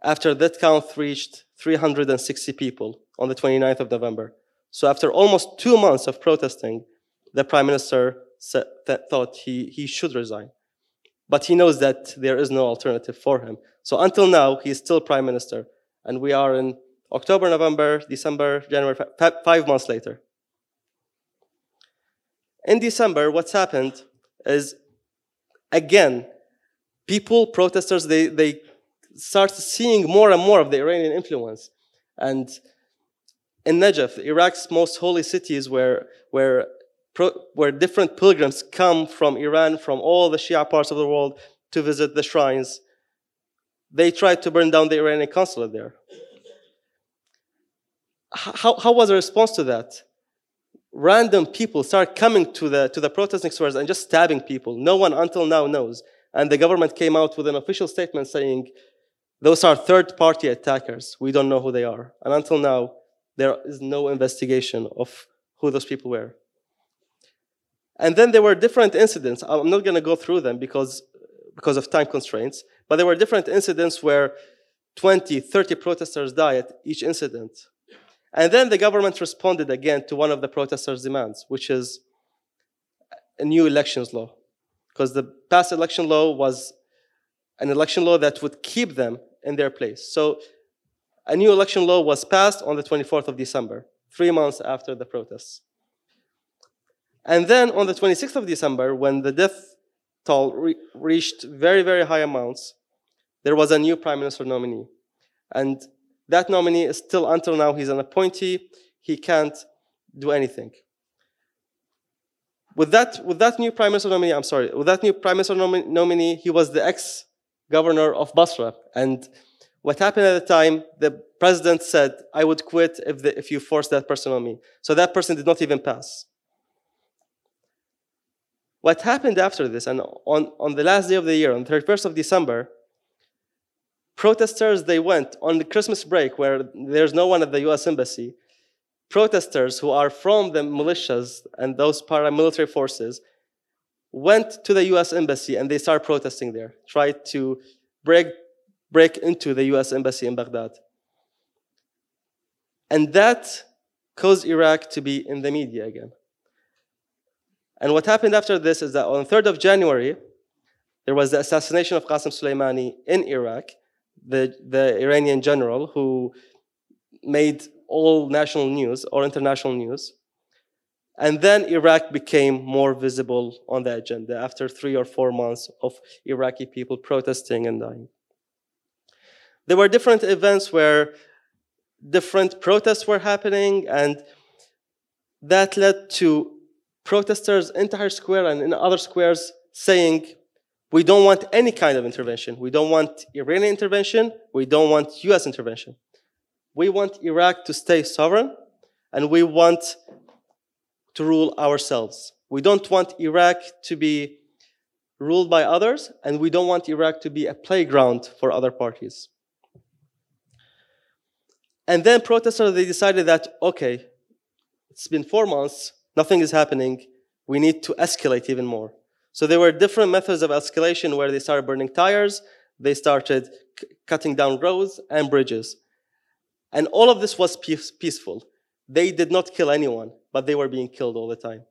after that count reached 360 people on the 29th of November. So after almost two months of protesting, the prime minister said, thought he, he should resign. But he knows that there is no alternative for him. So until now, he is still prime minister. And we are in October, November, December, January, five months later. In December, what's happened is, again, people, protesters, they, they start seeing more and more of the Iranian influence. And in Najaf, Iraq's most holy cities, where, where, where different pilgrims come from Iran, from all the Shia parts of the world to visit the shrines, they tried to burn down the Iranian consulate there. How, how was the response to that? Random people start coming to the, to the protesting squares and just stabbing people. No one until now knows. And the government came out with an official statement saying, those are third party attackers. We don't know who they are. And until now, there is no investigation of who those people were. And then there were different incidents. I'm not going to go through them because, because of time constraints, but there were different incidents where 20, 30 protesters died at each incident. And then the government responded again to one of the protesters' demands, which is a new elections law. Because the past election law was an election law that would keep them in their place. So a new election law was passed on the 24th of December, three months after the protests. And then on the 26th of December, when the death toll re reached very, very high amounts, there was a new prime minister nominee. And that nominee is still, until now, he's an appointee. He can't do anything. With that, with that new prime minister nominee, I'm sorry, with that new prime minister nominee, he was the ex governor of Basra. And what happened at the time, the president said, I would quit if, the, if you force that person on me. So that person did not even pass. What happened after this, and on, on the last day of the year, on the 31st of December, protesters, they went on the Christmas break where there's no one at the US Embassy. Protesters who are from the militias and those paramilitary forces went to the US Embassy and they started protesting there, tried to break, break into the US Embassy in Baghdad. And that caused Iraq to be in the media again. And what happened after this is that on 3rd of January, there was the assassination of Qasem Soleimani in Iraq, the, the Iranian general who made all national news or international news. And then Iraq became more visible on the agenda after three or four months of Iraqi people protesting and dying. There were different events where different protests were happening, and that led to protesters in Tahrir Square and in other squares saying, We don't want any kind of intervention. We don't want Iranian intervention. We don't want US intervention. We want Iraq to stay sovereign, and we want to rule ourselves. We don't want Iraq to be ruled by others, and we don't want Iraq to be a playground for other parties. And then protesters, they decided that, okay, it's been four months, nothing is happening, we need to escalate even more. So there were different methods of escalation where they started burning tires, they started cutting down roads and bridges. And all of this was peace peaceful. They did not kill anyone but they were being killed all the time.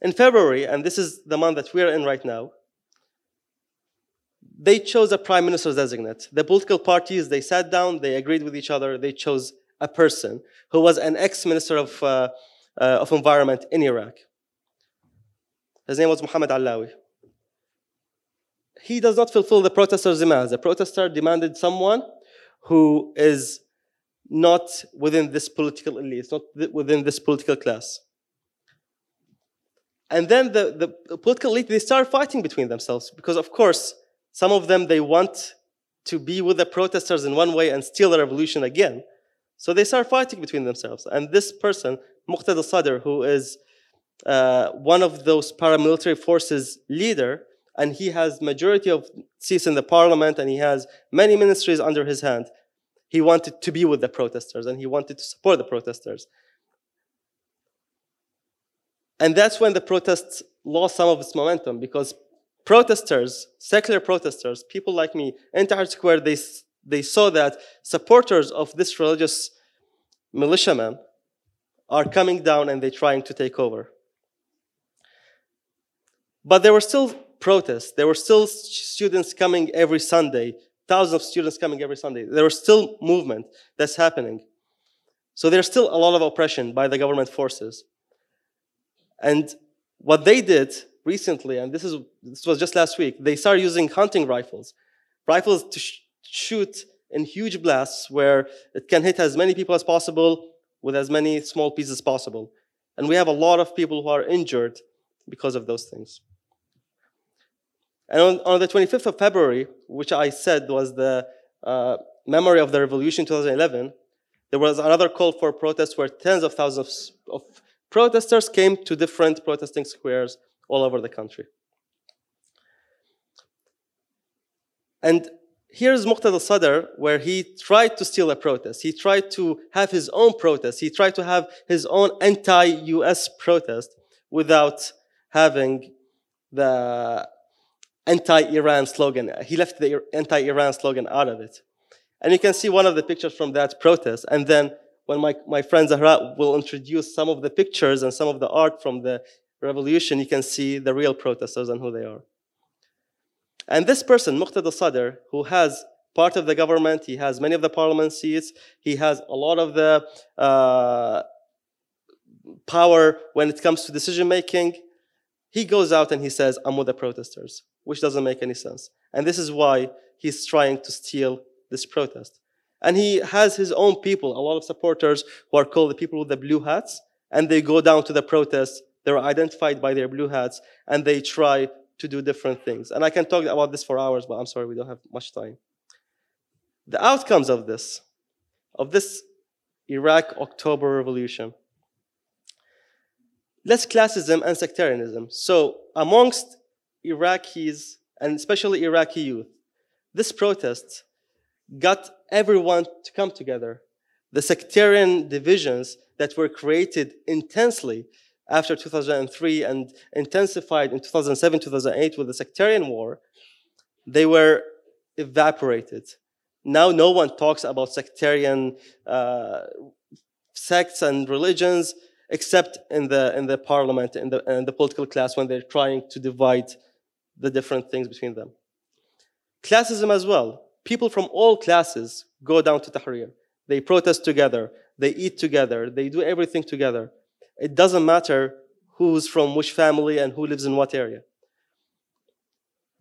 In February, and this is the month that we're in right now, they chose a prime minister's designate. The political parties, they sat down, they agreed with each other, they chose a person who was an ex-minister of, uh, uh, of environment in Iraq. His name was Muhammad Allawi. He does not fulfill the protesters' demands. The protester demanded someone who is not within this political elite, not within this political class. And then the, the political elite, they start fighting between themselves because, of course, some of them, they want to be with the protesters in one way and steal the revolution again. So they start fighting between themselves. And this person, Muqtada Sadr, who is uh, one of those paramilitary forces leader, and he has majority of seats in the parliament, and he has many ministries under his hand. He wanted to be with the protesters and he wanted to support the protesters. And that's when the protests lost some of its momentum because protesters, secular protesters, people like me in Tahrir Square, they, they saw that supporters of this religious militiamen are coming down and they're trying to take over. But there were still protests. There were still students coming every Sunday thousands of students coming every Sunday. There was still movement that's happening. So there's still a lot of oppression by the government forces. And what they did recently, and this, is, this was just last week, they started using hunting rifles. Rifles to sh- shoot in huge blasts where it can hit as many people as possible with as many small pieces as possible. And we have a lot of people who are injured because of those things. And on, on the 25th of February, which I said was the uh, memory of the revolution 2011, there was another call for protest where tens of thousands of, protesters came to different protesting squares all over the country. And here's Muqtada Sadr, where he tried to steal a protest. He tried to have his own protest. He tried to have his own anti-US protest without having the anti-Iran slogan. He left the anti-Iran slogan out of it. And you can see one of the pictures from that protest. And then when my, my friend Zahra will introduce some of the pictures and some of the art from the revolution, you can see the real protesters and who they are. And this person, Muqtada Sadr, who has part of the government, he has many of the parliament seats, he has a lot of the uh, power when it comes to decision making, he goes out and he says, I'm with the protesters, which doesn't make any sense. And this is why he's trying to steal this protest. And he has his own people, a lot of supporters who are called the people with the blue hats, and they go down to the protest. They're identified by their blue hats, and they try to do different things. And I can talk about this for hours, but I'm sorry, we don't have much time. The outcomes of this, of this Iraq October Revolution, less classism and sectarianism. So, amongst Iraqis, and especially Iraqi youth, this protest got everyone to come together. The sectarian divisions that were created intensely after 2003 and intensified in 2007, 2008 with the sectarian war, they were evaporated. Now no one talks about sectarian uh, sects and religions except in the, in the parliament and the, in the political class when they're trying to divide the different things between them. Classism as well. People from all classes go down to Tahrir. They protest together. They eat together. They do everything together. It doesn't matter who's from which family and who lives in what area.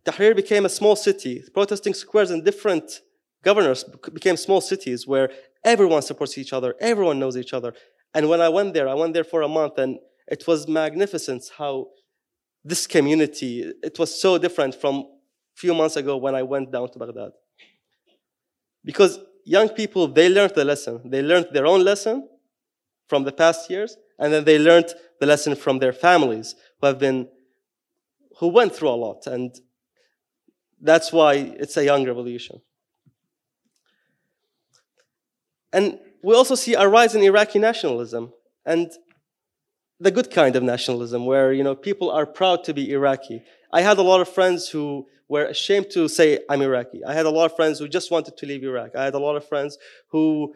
Tahrir became a small city. Protesting squares in different governors became small cities where everyone supports each other, everyone knows each other. And when I went there, I went there for a month and it was magnificent how this community, it was so different from a few months ago when I went down to Baghdad. Because young people, they learned the lesson. They learned their own lesson from the past years, and then they learned the lesson from their families who have been, who went through a lot. And that's why it's a young revolution. And we also see a rise in Iraqi nationalism and the good kind of nationalism where you know people are proud to be Iraqi. I had a lot of friends who were ashamed to say I'm Iraqi. I had a lot of friends who just wanted to leave Iraq. I had a lot of friends who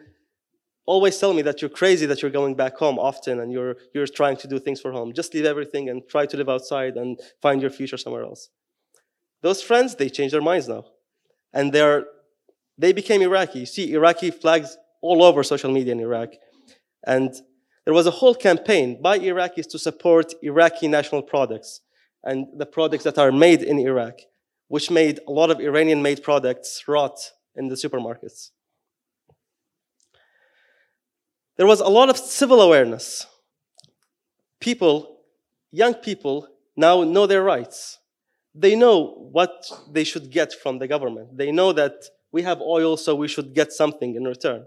always tell me that you're crazy that you're going back home often and you're, you're trying to do things for home. Just leave everything and try to live outside and find your future somewhere else. Those friends, they changed their minds now. And they're, they became Iraqi. You see Iraqi flags all over social media in Iraq. And there was a whole campaign by Iraqis to support Iraqi national products and the products that are made in Iraq, which made a lot of Iranian made products rot in the supermarkets. There was a lot of civil awareness. People, young people, now know their rights. They know what they should get from the government. They know that we have oil, so we should get something in return.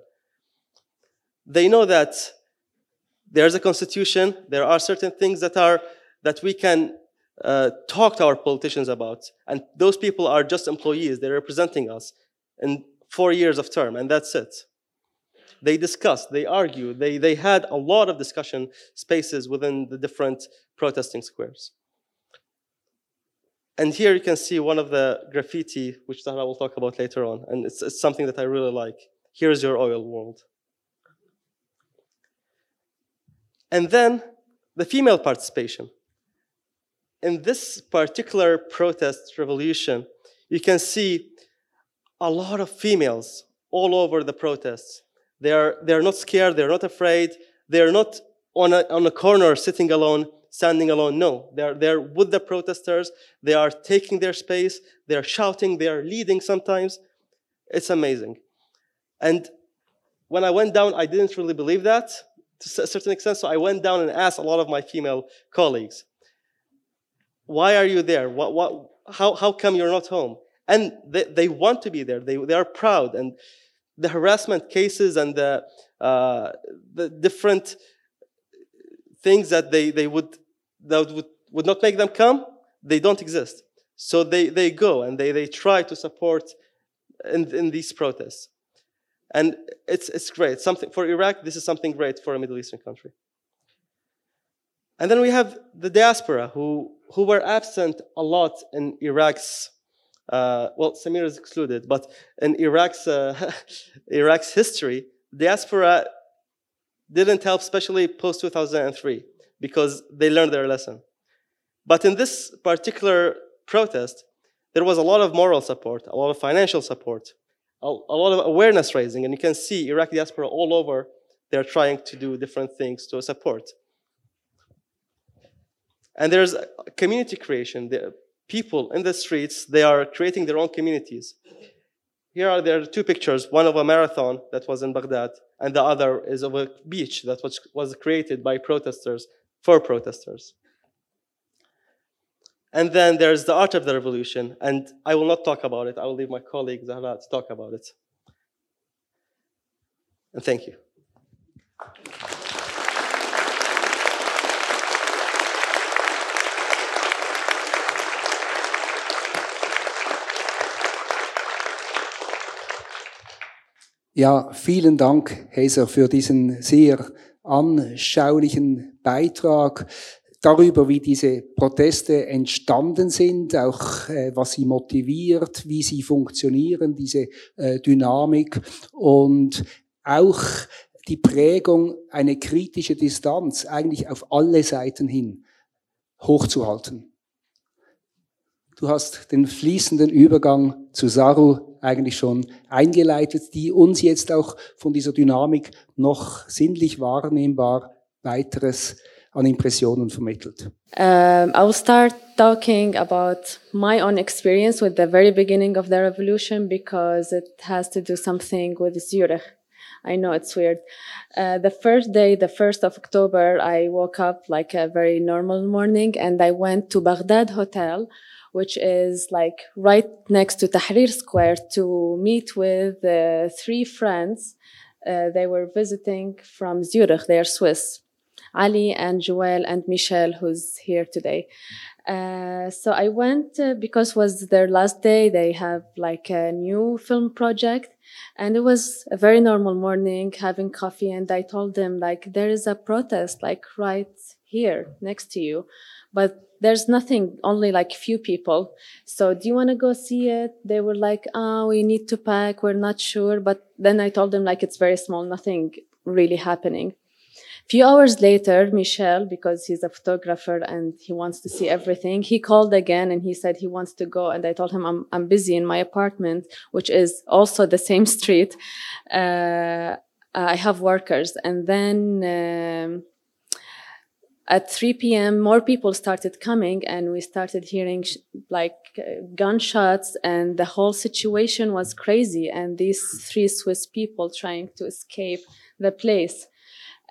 They know that there's a constitution, there are certain things that are that we can uh, talk to our politicians about. And those people are just employees, they're representing us in four years of term, and that's it. They discussed, they argued, they, they had a lot of discussion spaces within the different protesting squares. And here you can see one of the graffiti, which Zahra will talk about later on, and it's, it's something that I really like. Here's your oil world. And then the female participation. In this particular protest revolution, you can see a lot of females all over the protests. They are, they are not scared, they're not afraid, they're not on a, on a corner sitting alone, standing alone. No, they're, they're with the protesters, they are taking their space, they're shouting, they are leading sometimes. It's amazing. And when I went down, I didn't really believe that to a certain extent, so I went down and asked a lot of my female colleagues, why are you there? What, what, how, how come you're not home? And they, they want to be there. They, they are proud. And the harassment cases and the, uh, the different things that they, they would, that would, would not make them come, they don't exist. So they, they go and they, they try to support in, in these protests. And it's, it's great. Something, for Iraq, this is something great for a Middle Eastern country. And then we have the diaspora who, who were absent a lot in Iraq's, uh, well, Samir is excluded, but in Iraq's, uh, Iraq's history, diaspora didn't help, especially post 2003, because they learned their lesson. But in this particular protest, there was a lot of moral support, a lot of financial support, a, lot of awareness raising, and you can see Iraqi diaspora all over. They're trying to do different things to support. And there's community creation. The people in the streets, they are creating their own communities. Here are there are two pictures, one of a marathon that was in Baghdad, and the other is of a beach that was, was created by protesters for protesters. And then there's the art of the revolution, and I will not talk about it. I will leave my colleague Zahra to talk about it. And thank you. Ja, vielen Dank, Heser, für diesen sehr anschaulichen Beitrag darüber, wie diese Proteste entstanden sind, auch äh, was sie motiviert, wie sie funktionieren, diese äh, Dynamik und auch die Prägung, eine kritische Distanz eigentlich auf alle Seiten hin hochzuhalten. Du hast den fließenden Übergang zu Saru eigentlich schon eingeleitet, die uns jetzt auch von dieser Dynamik noch sinnlich wahrnehmbar weiteres an Impressionen vermittelt. Um, I will start talking about my own experience with the very beginning of the revolution because it has to do something with Zurich. I know it's weird. Uh, the first day, the 1st of October, I woke up like a very normal morning and I went to Baghdad Hotel, which is like right next to Tahrir Square to meet with uh, three friends. Uh, they were visiting from Zurich. They are Swiss. Ali and Joel and Michelle, who's here today. Uh, so I went uh, because was their last day. They have like a new film project and it was a very normal morning having coffee. And I told them like, there is a protest like right here next to you, but there's nothing, only like few people. So do you want to go see it? They were like, oh, we need to pack. We're not sure. But then I told them like, it's very small, nothing really happening few hours later, Michel, because he's a photographer and he wants to see everything, he called again and he said he wants to go. And I told him I'm, I'm busy in my apartment, which is also the same street. Uh, I have workers. And then, um, at 3 p.m., more people started coming and we started hearing sh- like uh, gunshots and the whole situation was crazy. And these three Swiss people trying to escape the place.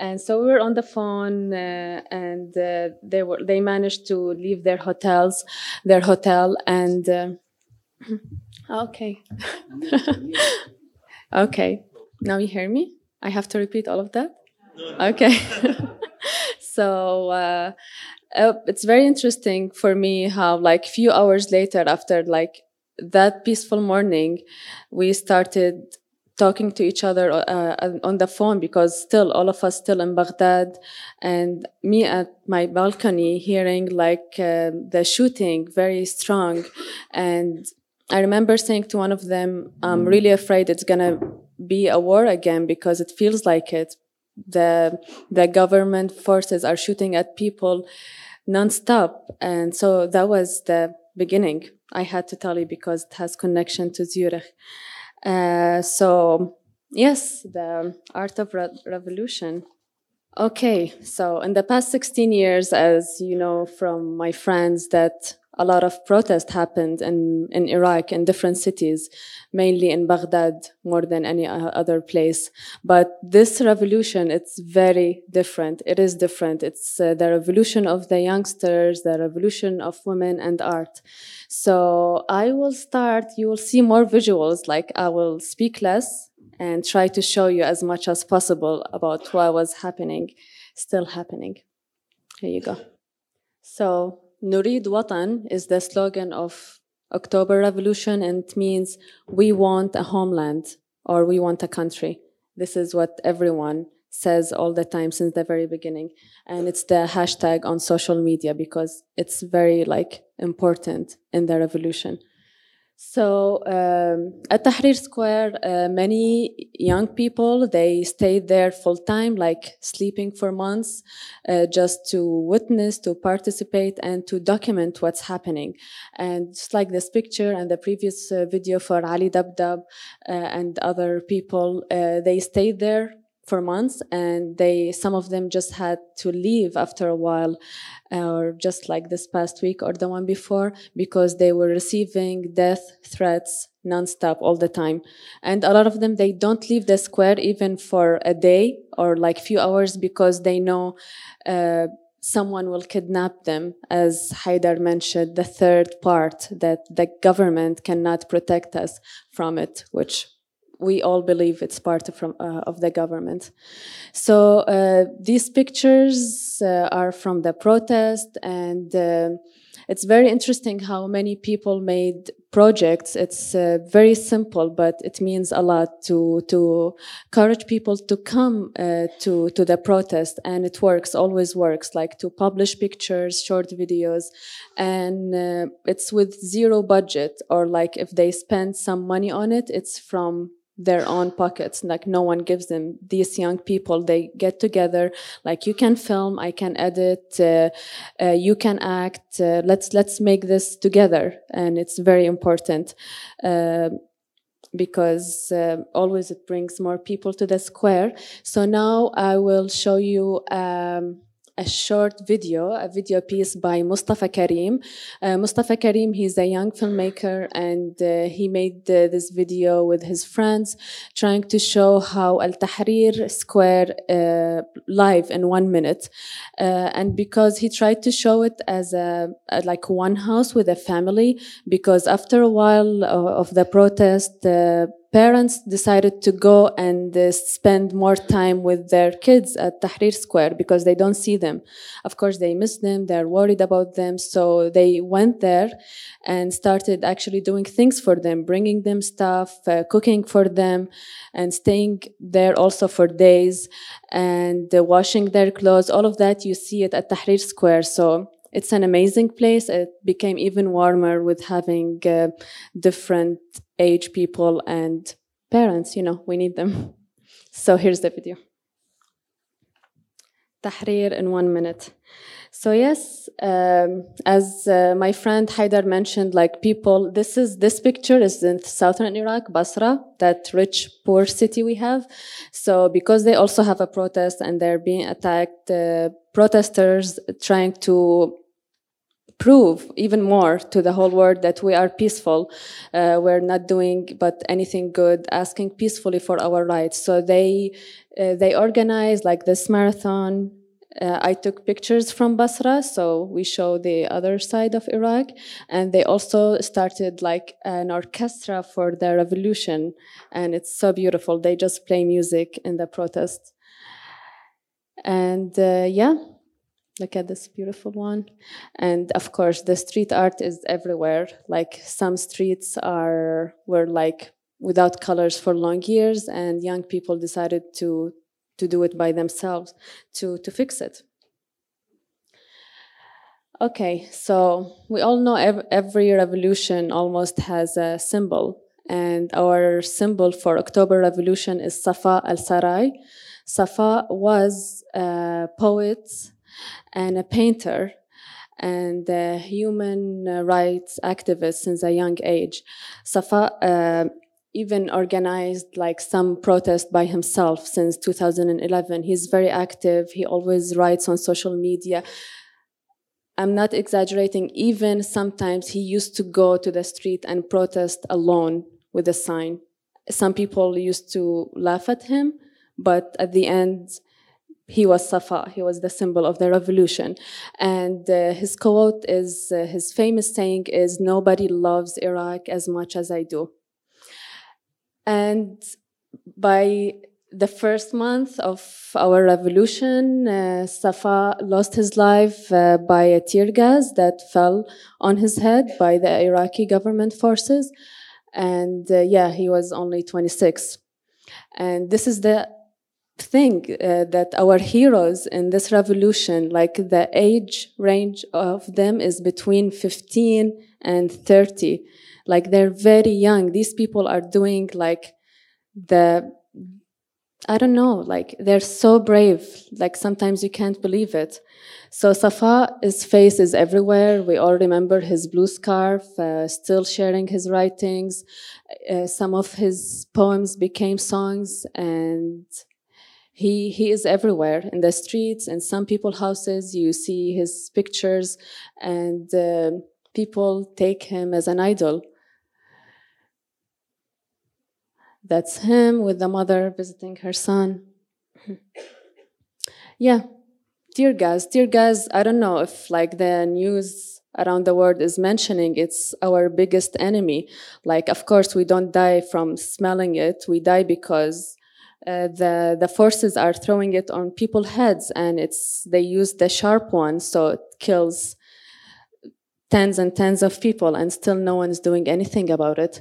And so we were on the phone, uh, and uh, they were they managed to leave their hotels, their hotel, and uh, okay, okay. Now you hear me? I have to repeat all of that. Okay. so uh, uh, it's very interesting for me how, like, few hours later, after like that peaceful morning, we started talking to each other uh, on the phone because still all of us still in Baghdad. And me at my balcony hearing like uh, the shooting very strong. And I remember saying to one of them I'm really afraid it's gonna be a war again because it feels like it. The the government forces are shooting at people nonstop. And so that was the beginning I had to tell you because it has connection to Zurich Uh, so, yes, the art of re revolution. Okay, so in the past 16 years, as you know from my friends, that a lot of protest happened in, in Iraq in different cities, mainly in Baghdad more than any other place. But this revolution, it's very different. It is different. It's uh, the revolution of the youngsters, the revolution of women and art. So I will start, you will see more visuals, like I will speak less and try to show you as much as possible about what was happening, still happening. Here you go. So Nurid Watan is the slogan of October Revolution and it means we want a homeland or we want a country. This is what everyone says all the time since the very beginning. And it's the hashtag on social media because it's very like important in the revolution. So um, at Tahrir Square, uh, many young people they stayed there full time, like sleeping for months, uh, just to witness, to participate, and to document what's happening. And just like this picture and the previous uh, video for Ali Dabdab uh, and other people, uh, they stayed there for months and they some of them just had to leave after a while or just like this past week or the one before because they were receiving death threats nonstop all the time. And a lot of them they don't leave the square even for a day or like few hours because they know uh, someone will kidnap them as Haidar mentioned the third part that the government cannot protect us from it which we all believe it's part of, from, uh, of the government. So uh, these pictures uh, are from the protest, and uh, it's very interesting how many people made projects. It's uh, very simple, but it means a lot to to encourage people to come uh, to to the protest, and it works. Always works. Like to publish pictures, short videos, and it's with zero budget, or like if they spend some money on it, it's from their own pockets like no one gives them these young people they get together like you can film i can edit uh, uh, you can act uh, let's let's make this together. And it's very important uh, because uh, always it brings more people to the square. So now i will show you um, a short video, a video piece by Mustafa Karim. Uh, Mustafa Karim, he's a young filmmaker and uh, he made uh, this video with his friends trying to show how Al Tahrir Square uh, live in one minute. Uh, and because he tried to show it as a, a, like one house with a family, because after a while of the protest, parents decided to go and uh, spend more time with their kids at Tahrir Square because they don't see them. Of course, they miss them, they're worried about them. So they went there and started actually doing things for them, bringing them stuff, uh, cooking for them, and staying there also for days and uh, washing their clothes. All of that, you see it at Tahrir Square. So it's an amazing place. It became even warmer with having uh, different age people and parents. You know, we need them. So here's the video. Tahrir in one minute. So yes, um, as uh, my friend Haidar mentioned, like people, this is this picture is in southern Iraq, Basra, that rich poor city we have. So because they also have a protest and they're being attacked, uh, protesters trying to prove even more to the whole world that we are peaceful. Uh, we're not doing but anything good, asking peacefully for our rights. So they uh, they organize like this marathon. Uh, I took pictures from Basra, so we show the other side of Iraq, and they also started like an orchestra for the revolution, and it's so beautiful. They just play music in the protest, and uh, yeah, Look at this beautiful one. And of course, the street art is everywhere. Like some streets are were like without colors for long years, and young people decided to to do it by themselves to to fix it. Okay, so we all know every, every revolution almost has a symbol, and our symbol for October Revolution is Safa al Sarai. Safa was a poet and a painter and a human rights activist since a young age. Safa, uh, even organized like some protest by himself since 2011. He's very active. He always writes on social media. I'm not exaggerating. Even sometimes he used to go to the street and protest alone with a sign. Some people used to laugh at him, but at the end, he was Safa. He was the symbol of the revolution. And uh, his quote is, uh, his famous saying is, nobody loves Iraq as much as I do. And by the first month of our revolution, uh, Safa lost his life uh, by a tear gas that fell on his head by the Iraqi government forces. And uh, yeah, he was only 26. And this is the thing uh, that our heroes in this revolution, like the age range of them is between 15 and 30. Like they're very young. These people are doing like the I don't know, like they're so brave. Like sometimes you can't believe it. So Safa's face is everywhere. We all remember his blue scarf, uh, still sharing his writings. Uh, some of his poems became songs and he, he is everywhere in the streets, in some people's houses. You see his pictures and uh, people take him as an idol. That's him with the mother visiting her son. yeah, tear gas. Tear gas, I don't know if like the news around the world is mentioning it's our biggest enemy. Like, of course, we don't die from smelling it. We die because uh, the the forces are throwing it on people's heads, and it's they use the sharp one, so it kills tens and tens of people, and still no one's doing anything about it.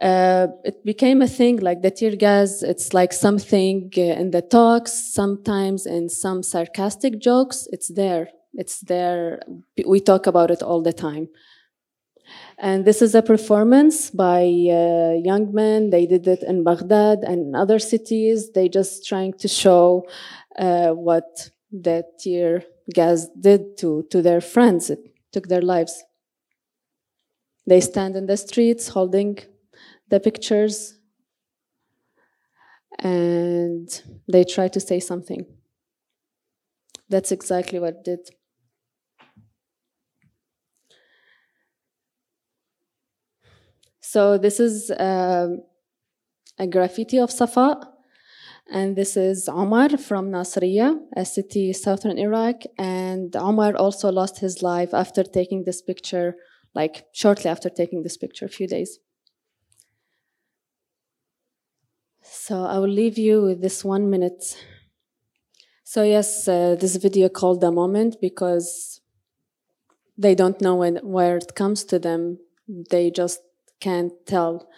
Uh, it became a thing like the tear gas. It's like something uh, in the talks sometimes in some sarcastic jokes. It's there. It's there. We talk about it all the time and this is a performance by uh, young men they did it in baghdad and other cities they just trying to show uh, what the tear gas did to to their friends it took their lives they stand in the streets holding the pictures and they try to say something. That's exactly what did. So this is um, a graffiti of Safa, and this is Omar from Nasriya, a city southern Iraq. And Omar also lost his life after taking this picture, like shortly after taking this picture, a few days. So I will leave you with this one minute. So yes, uh, this video called the moment because they don't know when, where it comes to them. They just can't tell.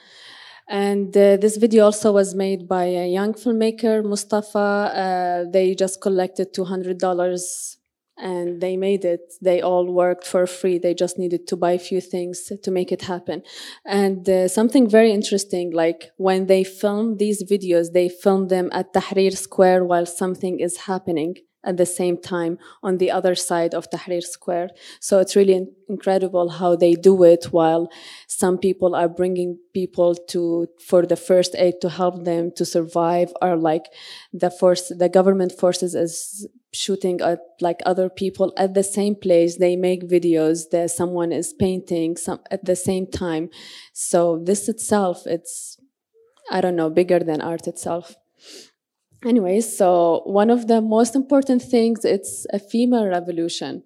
And uh, this video also was made by a young filmmaker, Mustafa. Uh, they just collected $200 and they made it. They all worked for free. They just needed to buy a few things to make it happen. And uh, something very interesting, like when they film these videos, they film them at Tahrir Square while something is happening at the same time on the other side of Tahrir Square. So it's really incredible how they do it while some people are bringing people to, for the first aid to help them to survive or like the force, the government forces is shooting at like other people at the same place. They make videos that someone is painting some at the same time. So this itself, it's, I don't know, bigger than art itself. Anyways, so one of the most important things, it's a female revolution.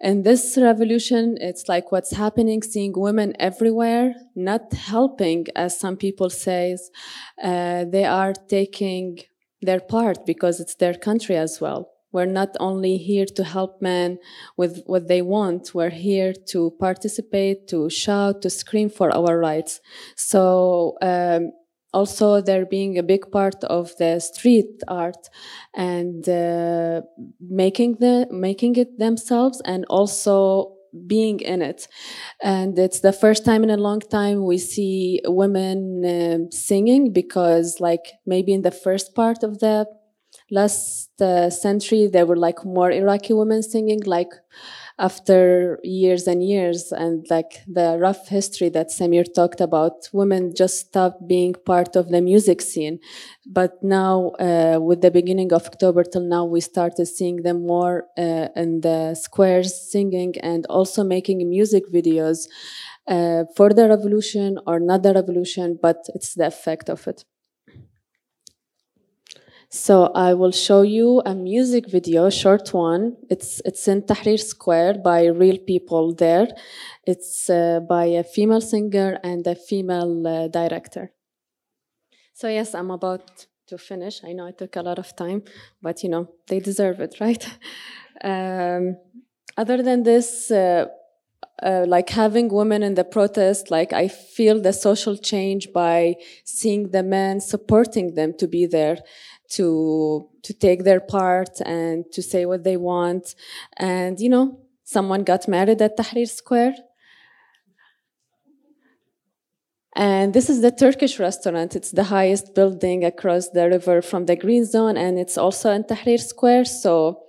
And this revolution, it's like what's happening, seeing women everywhere, not helping, as some people say, uh, they are taking their part because it's their country as well. We're not only here to help men with what they want, we're here to participate, to shout, to scream for our rights. So, um, also there being a big part of the street art and uh, making the making it themselves and also being in it. And it's the first time in a long time we see women uh, singing because like maybe in the first part of the last uh, century there were like more iraqi women singing like after years and years and like the rough history that Samir talked about, women just stopped being part of the music scene. But now, uh, with the beginning of October till now, we started seeing them more uh, in the squares singing and also making music videos uh, for the revolution or not the revolution, but it's the effect of it. So I will show you a music video, short one. It's it's in Tahrir Square by real people there. It's uh, by a female singer and a female uh, director. So yes, I'm about to finish. I know it took a lot of time, but you know they deserve it, right? um, other than this. Uh, uh, like having women in the protest, like I feel the social change by seeing the men supporting them to be there to to take their part and to say what they want. And you know someone got married at tahrir square. And this is the turkish restaurant. It's the highest building across the river from the green zone and it's also in tahrir square. So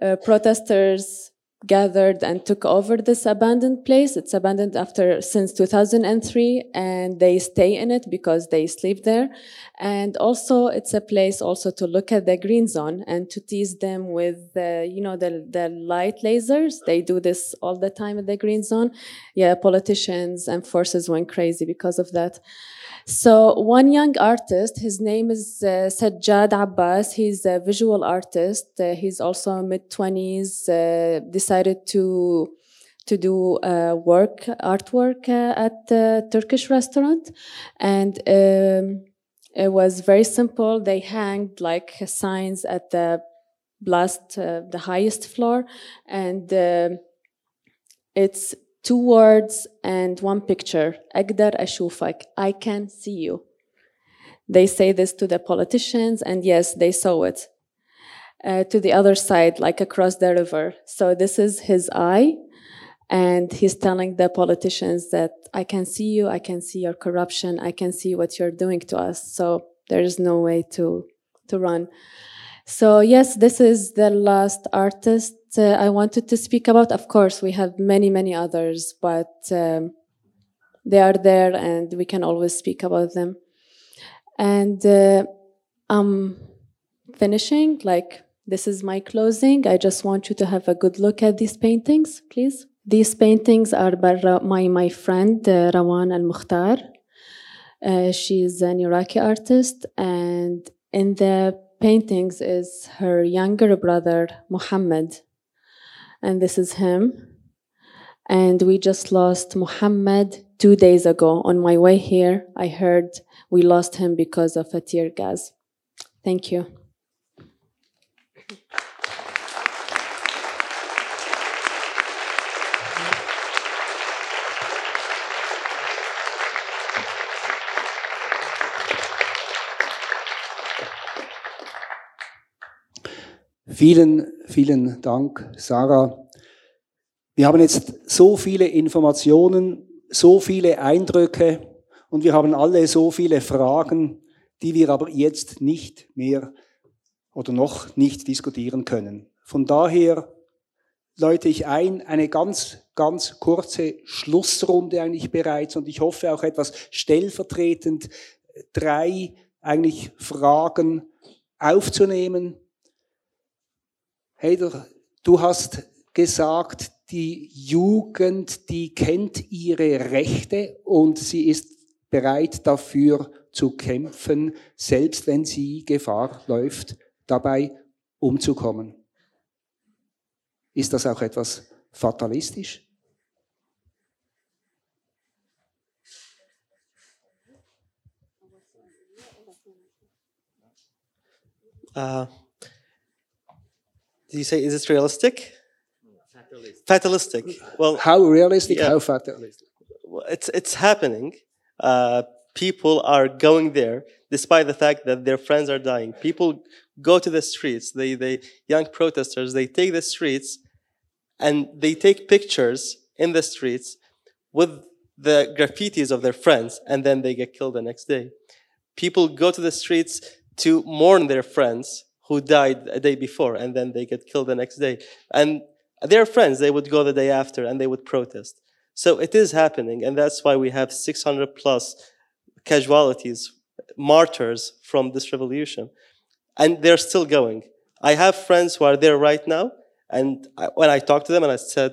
uh, protesters gathered and took over this abandoned place. It's abandoned after since 2003 and they stay in it because they sleep there. And also it's a place also to look at the green zone and to tease them with the, you know, the, the light lasers. They do this all the time at the green zone. Yeah, politicians and forces went crazy because of that. So one young artist, his name is uh, Sajjad Abbas. He's a visual artist. Uh, he's also mid twenties. Uh, decided to to do uh, work artwork uh, at the Turkish restaurant, and um, it was very simple. They hanged like signs at the last, uh, the highest floor, and it's two words and one picture أقدر أشوفك I can see you they say this to the politicians and yes they saw it uh, to the other side like across the river so this is his eye and he's telling the politicians that I can see you I can see your corruption I can see what you're doing to us so there is no way to to run so yes this is the last artist uh, I wanted to speak about. Of course, we have many, many others, but um, they are there and we can always speak about them. And uh, I'm finishing, like, this is my closing. I just want you to have a good look at these paintings, please. These paintings are by my, my friend uh, Rawan Al Mukhtar. Uh, she's an Iraqi artist, and in the paintings is her younger brother, Muhammad and this is him. And we just lost Muhammad two days ago. On my way here, I heard we lost him because of a tear gas. Thank you. Vielen, vielen Dank, Sarah. Wir haben jetzt so viele Informationen, so viele Eindrücke und wir haben alle so viele Fragen, die wir aber jetzt nicht mehr oder noch nicht diskutieren können. Von daher läute ich ein, eine ganz, ganz kurze Schlussrunde eigentlich bereits und ich hoffe auch etwas stellvertretend drei eigentlich Fragen aufzunehmen, Heider, du hast gesagt, die Jugend, die kennt ihre Rechte und sie ist bereit dafür zu kämpfen, selbst wenn sie Gefahr läuft, dabei umzukommen. Ist das auch etwas fatalistisch? Uh, Do you say is it realistic? Fatalistic. Fatalistic. Well, how realistic? Yeah. How fatalistic? It's it's happening. Uh, people are going there despite the fact that their friends are dying. People go to the streets. They they young protesters they take the streets and they take pictures in the streets with the graffitis of their friends and then they get killed the next day. People go to the streets to mourn their friends who died a day before and then they get killed the next day. And Their friends, they would go the day after and they would protest. So it is happening, and that's why we have 600 plus casualties, martyrs from this revolution. And they're still going. I have friends who are there right now, and I, when I talked to them and I said,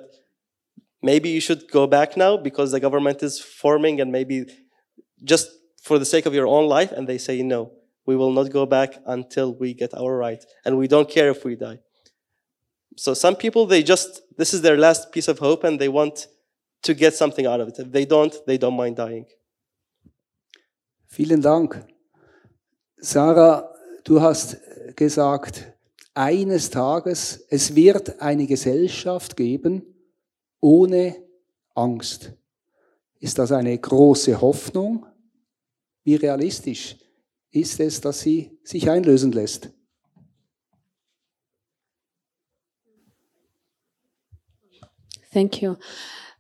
maybe you should go back now because the government is forming and maybe just for the sake of your own life, and they say, no, we will not go back until we get our right, and we don't care if we die. So some people, they just, this is their last piece of hope and they want to get something out of it. If they don't, they don't mind dying. Vielen Dank. Sarah, du hast äh, gesagt, eines Tages, es wird eine Gesellschaft geben ohne Angst. Ist das eine große Hoffnung? Wie realistisch ist es, dass sie sich einlösen lässt? Thank you.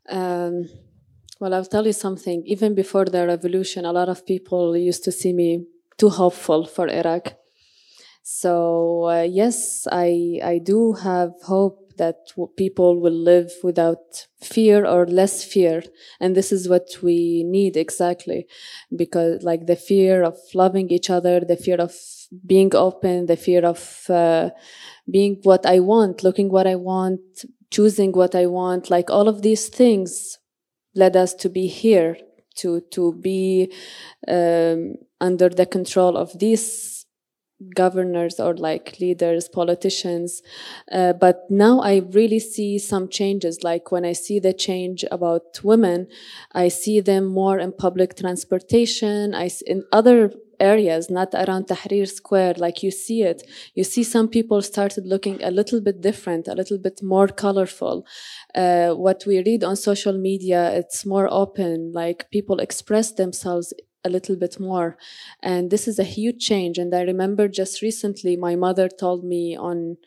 Um, well, I'll tell you something. Even before the revolution, a lot of people used to see me too hopeful for Iraq. So uh, yes, I I do have hope that people will live without fear or less fear, and this is what we need exactly, because like the fear of loving each other, the fear of being open, the fear of uh, being what I want, looking what I want, choosing what I want, like all of these things led us to be here, to to be um, under the control of these governors or like leaders, politicians. Uh, but now I really see some changes. Like when I see the change about women, I see them more in public transportation. I in other areas, not around Tahrir Square, like you see it. You see some people started looking a little bit different, a little bit more colorful. Uh, what we read on social media, it's more open, like people express themselves a little bit more. And this is a huge change. And I remember just recently, my mother told me on,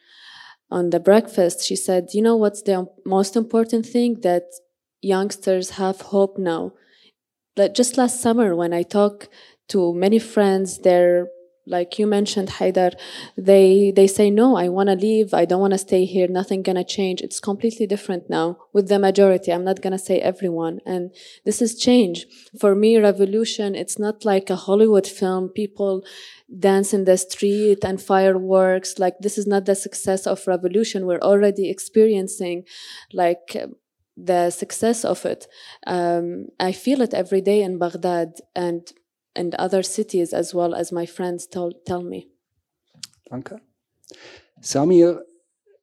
on the breakfast, she said, you know what's the most important thing? That youngsters have hope now. Like just last summer, when I talk to many friends, they're like you mentioned haidar they they say no i want to leave. I don't want to stay here. Nothing gonna change. It's completely different now with the majority. I'm not gonna say everyone. And this is change for me revolution it's not like a hollywood film. People dance in the street and fireworks. Like this is not the success of revolution. We're already experiencing like the success of it. Um, i feel it every day in baghdad. And and other cities as well as my friends told, tell me. Danke. Samir,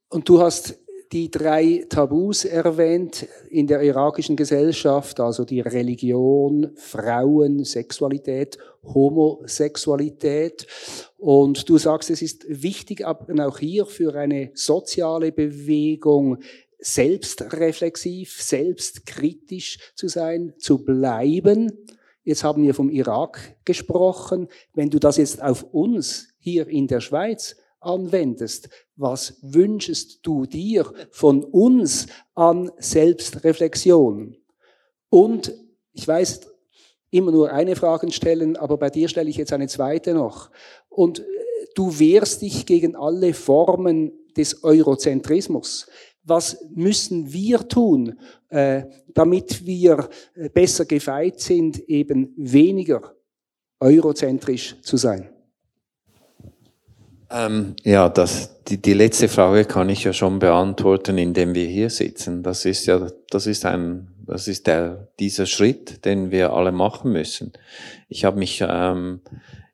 und du hast die drei Tabus erwähnt in der irakischen Gesellschaft, also die Religion, Frauen, Sexualität, Homosexualität. Und du sagst, es ist wichtig, auch hier für eine soziale Bewegung selbstreflexiv, selbstkritisch zu sein, zu bleiben. Jetzt haben wir vom Irak gesprochen. Wenn du das jetzt auf uns hier in der Schweiz anwendest, was wünschst du dir von uns an Selbstreflexion? Und ich weiß, immer nur eine Frage stellen, aber bei dir stelle ich jetzt eine zweite noch. Und du wehrst dich gegen alle Formen des Eurozentrismus was müssen wir tun, äh, damit wir äh, besser gefeit sind, eben weniger eurozentrisch zu sein? Ähm, ja, das, die, die letzte Frage kann ich ja schon beantworten, indem wir hier sitzen. Das ist ja, das ist ein, das ist der, dieser Schritt, den wir alle machen müssen. Ich habe mich ähm,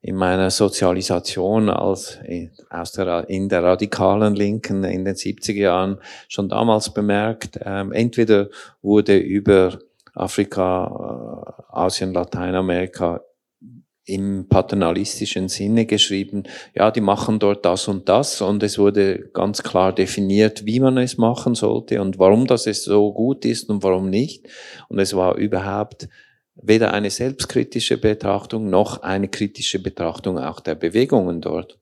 in meiner Sozialisation als aus der, in der radikalen Linken in den 70er Jahren schon damals bemerkt, ähm, entweder wurde über Afrika, äh, Asien, Lateinamerika im paternalistischen Sinne geschrieben, ja, die machen dort das und das und es wurde ganz klar definiert, wie man es machen sollte und warum das es so gut ist und warum nicht. Und es war überhaupt weder eine selbstkritische Betrachtung noch eine kritische Betrachtung auch der Bewegungen dort.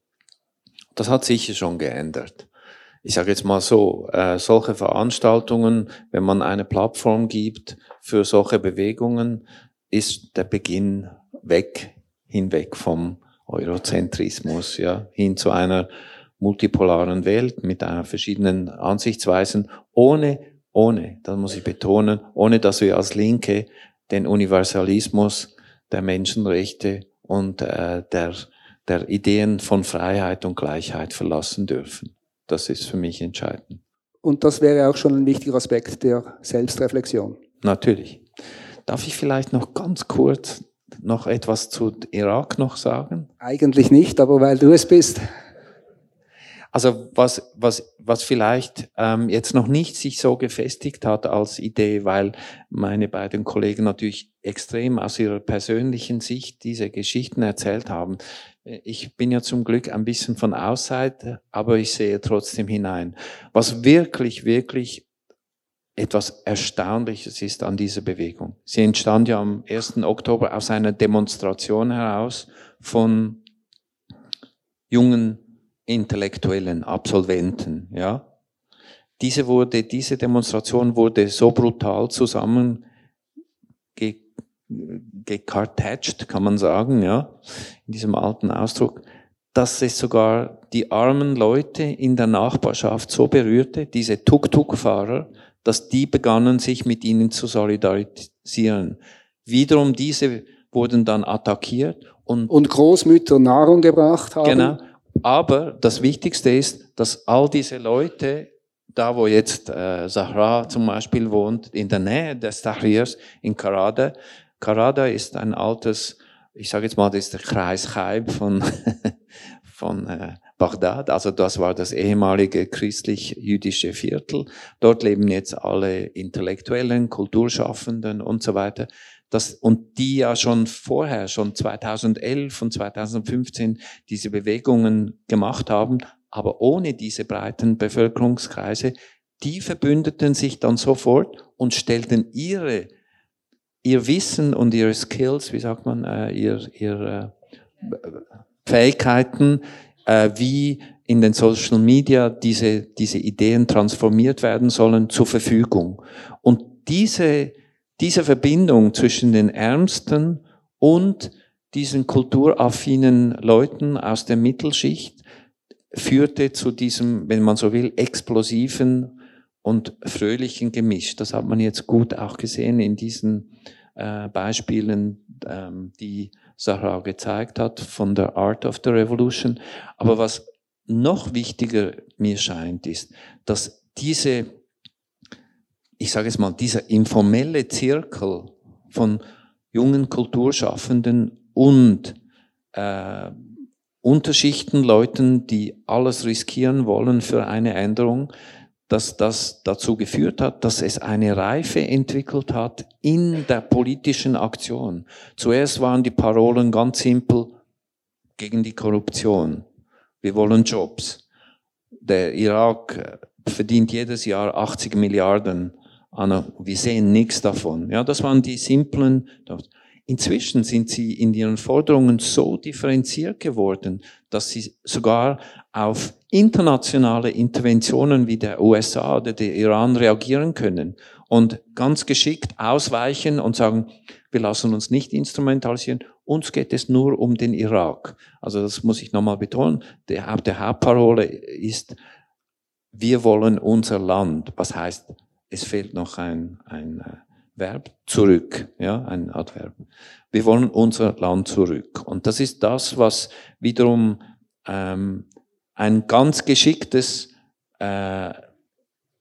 Das hat sicher schon geändert. Ich sage jetzt mal so, äh, solche Veranstaltungen, wenn man eine Plattform gibt für solche Bewegungen, ist der Beginn weg, hinweg vom Eurozentrismus, ja, hin zu einer multipolaren Welt mit äh, verschiedenen Ansichtsweisen, ohne, ohne, das muss ich betonen, ohne dass wir als Linke den Universalismus der Menschenrechte und äh, der, der Ideen von Freiheit und Gleichheit verlassen dürfen. Das ist für mich entscheidend. Und das wäre auch schon ein wichtiger Aspekt der Selbstreflexion. Natürlich. Darf ich vielleicht noch ganz kurz noch etwas zu Irak noch sagen? Eigentlich nicht, aber weil du es bist. Also was, was, was vielleicht ähm, jetzt noch nicht sich so gefestigt hat als Idee, weil meine beiden Kollegen natürlich extrem aus ihrer persönlichen Sicht diese Geschichten erzählt haben. Ich bin ja zum Glück ein bisschen von Außerseite, aber ich sehe trotzdem hinein. Was wirklich, wirklich etwas Erstaunliches ist an dieser Bewegung. Sie entstand ja am 1. Oktober aus einer Demonstration heraus von jungen intellektuellen Absolventen, ja. Diese wurde, diese Demonstration wurde so brutal zusammen gekartätscht, kann man sagen, ja, in diesem alten Ausdruck, dass es sogar die armen Leute in der Nachbarschaft so berührte, diese Tuk-Tuk-Fahrer, dass die begannen, sich mit ihnen zu solidarisieren. Wiederum diese wurden dann attackiert und, und Großmütter Nahrung gebracht haben. Genau. Aber das Wichtigste ist, dass all diese Leute, da wo jetzt äh, Zahra zum Beispiel wohnt, in der Nähe des Tahrirs in Karada, Karada ist ein altes, ich sage jetzt mal, das ist der Kreis Chaib von, von äh, Bagdad. Also das war das ehemalige christlich-jüdische Viertel. Dort leben jetzt alle Intellektuellen, Kulturschaffenden und so weiter. Das, und die ja schon vorher, schon 2011 und 2015 diese Bewegungen gemacht haben, aber ohne diese breiten Bevölkerungskreise, die verbündeten sich dann sofort und stellten ihre, ihr Wissen und ihre Skills, wie sagt man, äh, ihr, ihre äh, Fähigkeiten, äh, wie in den Social Media diese, diese Ideen transformiert werden sollen, zur Verfügung. Und diese diese Verbindung zwischen den Ärmsten und diesen kulturaffinen Leuten aus der Mittelschicht führte zu diesem, wenn man so will, explosiven und fröhlichen Gemisch. Das hat man jetzt gut auch gesehen in diesen äh, Beispielen, ähm, die Sarah gezeigt hat von der Art of the Revolution. Aber was noch wichtiger mir scheint, ist, dass diese ich sage es mal, dieser informelle Zirkel von jungen Kulturschaffenden und äh, Unterschichten, Leuten, die alles riskieren wollen für eine Änderung, dass das dazu geführt hat, dass es eine Reife entwickelt hat in der politischen Aktion. Zuerst waren die Parolen ganz simpel gegen die Korruption. Wir wollen Jobs. Der Irak verdient jedes Jahr 80 Milliarden Anna, wir sehen nichts davon. Ja, das waren die simplen. Inzwischen sind sie in ihren Forderungen so differenziert geworden, dass sie sogar auf internationale Interventionen wie der USA oder der Iran reagieren können und ganz geschickt ausweichen und sagen, wir lassen uns nicht instrumentalisieren, uns geht es nur um den Irak. Also das muss ich nochmal betonen. Der, der Hauptparole ist, wir wollen unser Land. Was heißt es fehlt noch ein, ein äh, Verb, zurück, ja, ein Adverb. Wir wollen unser Land zurück. Und das ist das, was wiederum ähm, ein ganz geschicktes äh,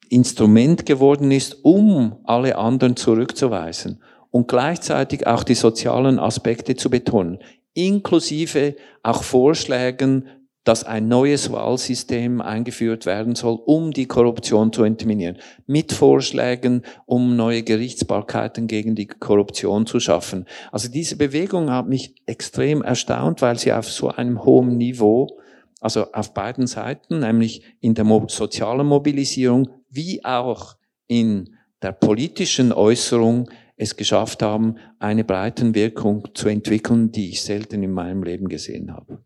Instrument geworden ist, um alle anderen zurückzuweisen und gleichzeitig auch die sozialen Aspekte zu betonen, inklusive auch Vorschlägen dass ein neues Wahlsystem eingeführt werden soll, um die Korruption zu eliminieren. Mit Vorschlägen, um neue Gerichtsbarkeiten gegen die Korruption zu schaffen. Also diese Bewegung hat mich extrem erstaunt, weil sie auf so einem hohen Niveau, also auf beiden Seiten, nämlich in der sozialen Mobilisierung wie auch in der politischen Äußerung es geschafft haben, eine Breitenwirkung zu entwickeln, die ich selten in meinem Leben gesehen habe.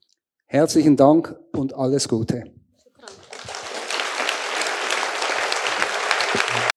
Herzlichen Dank und alles Gute.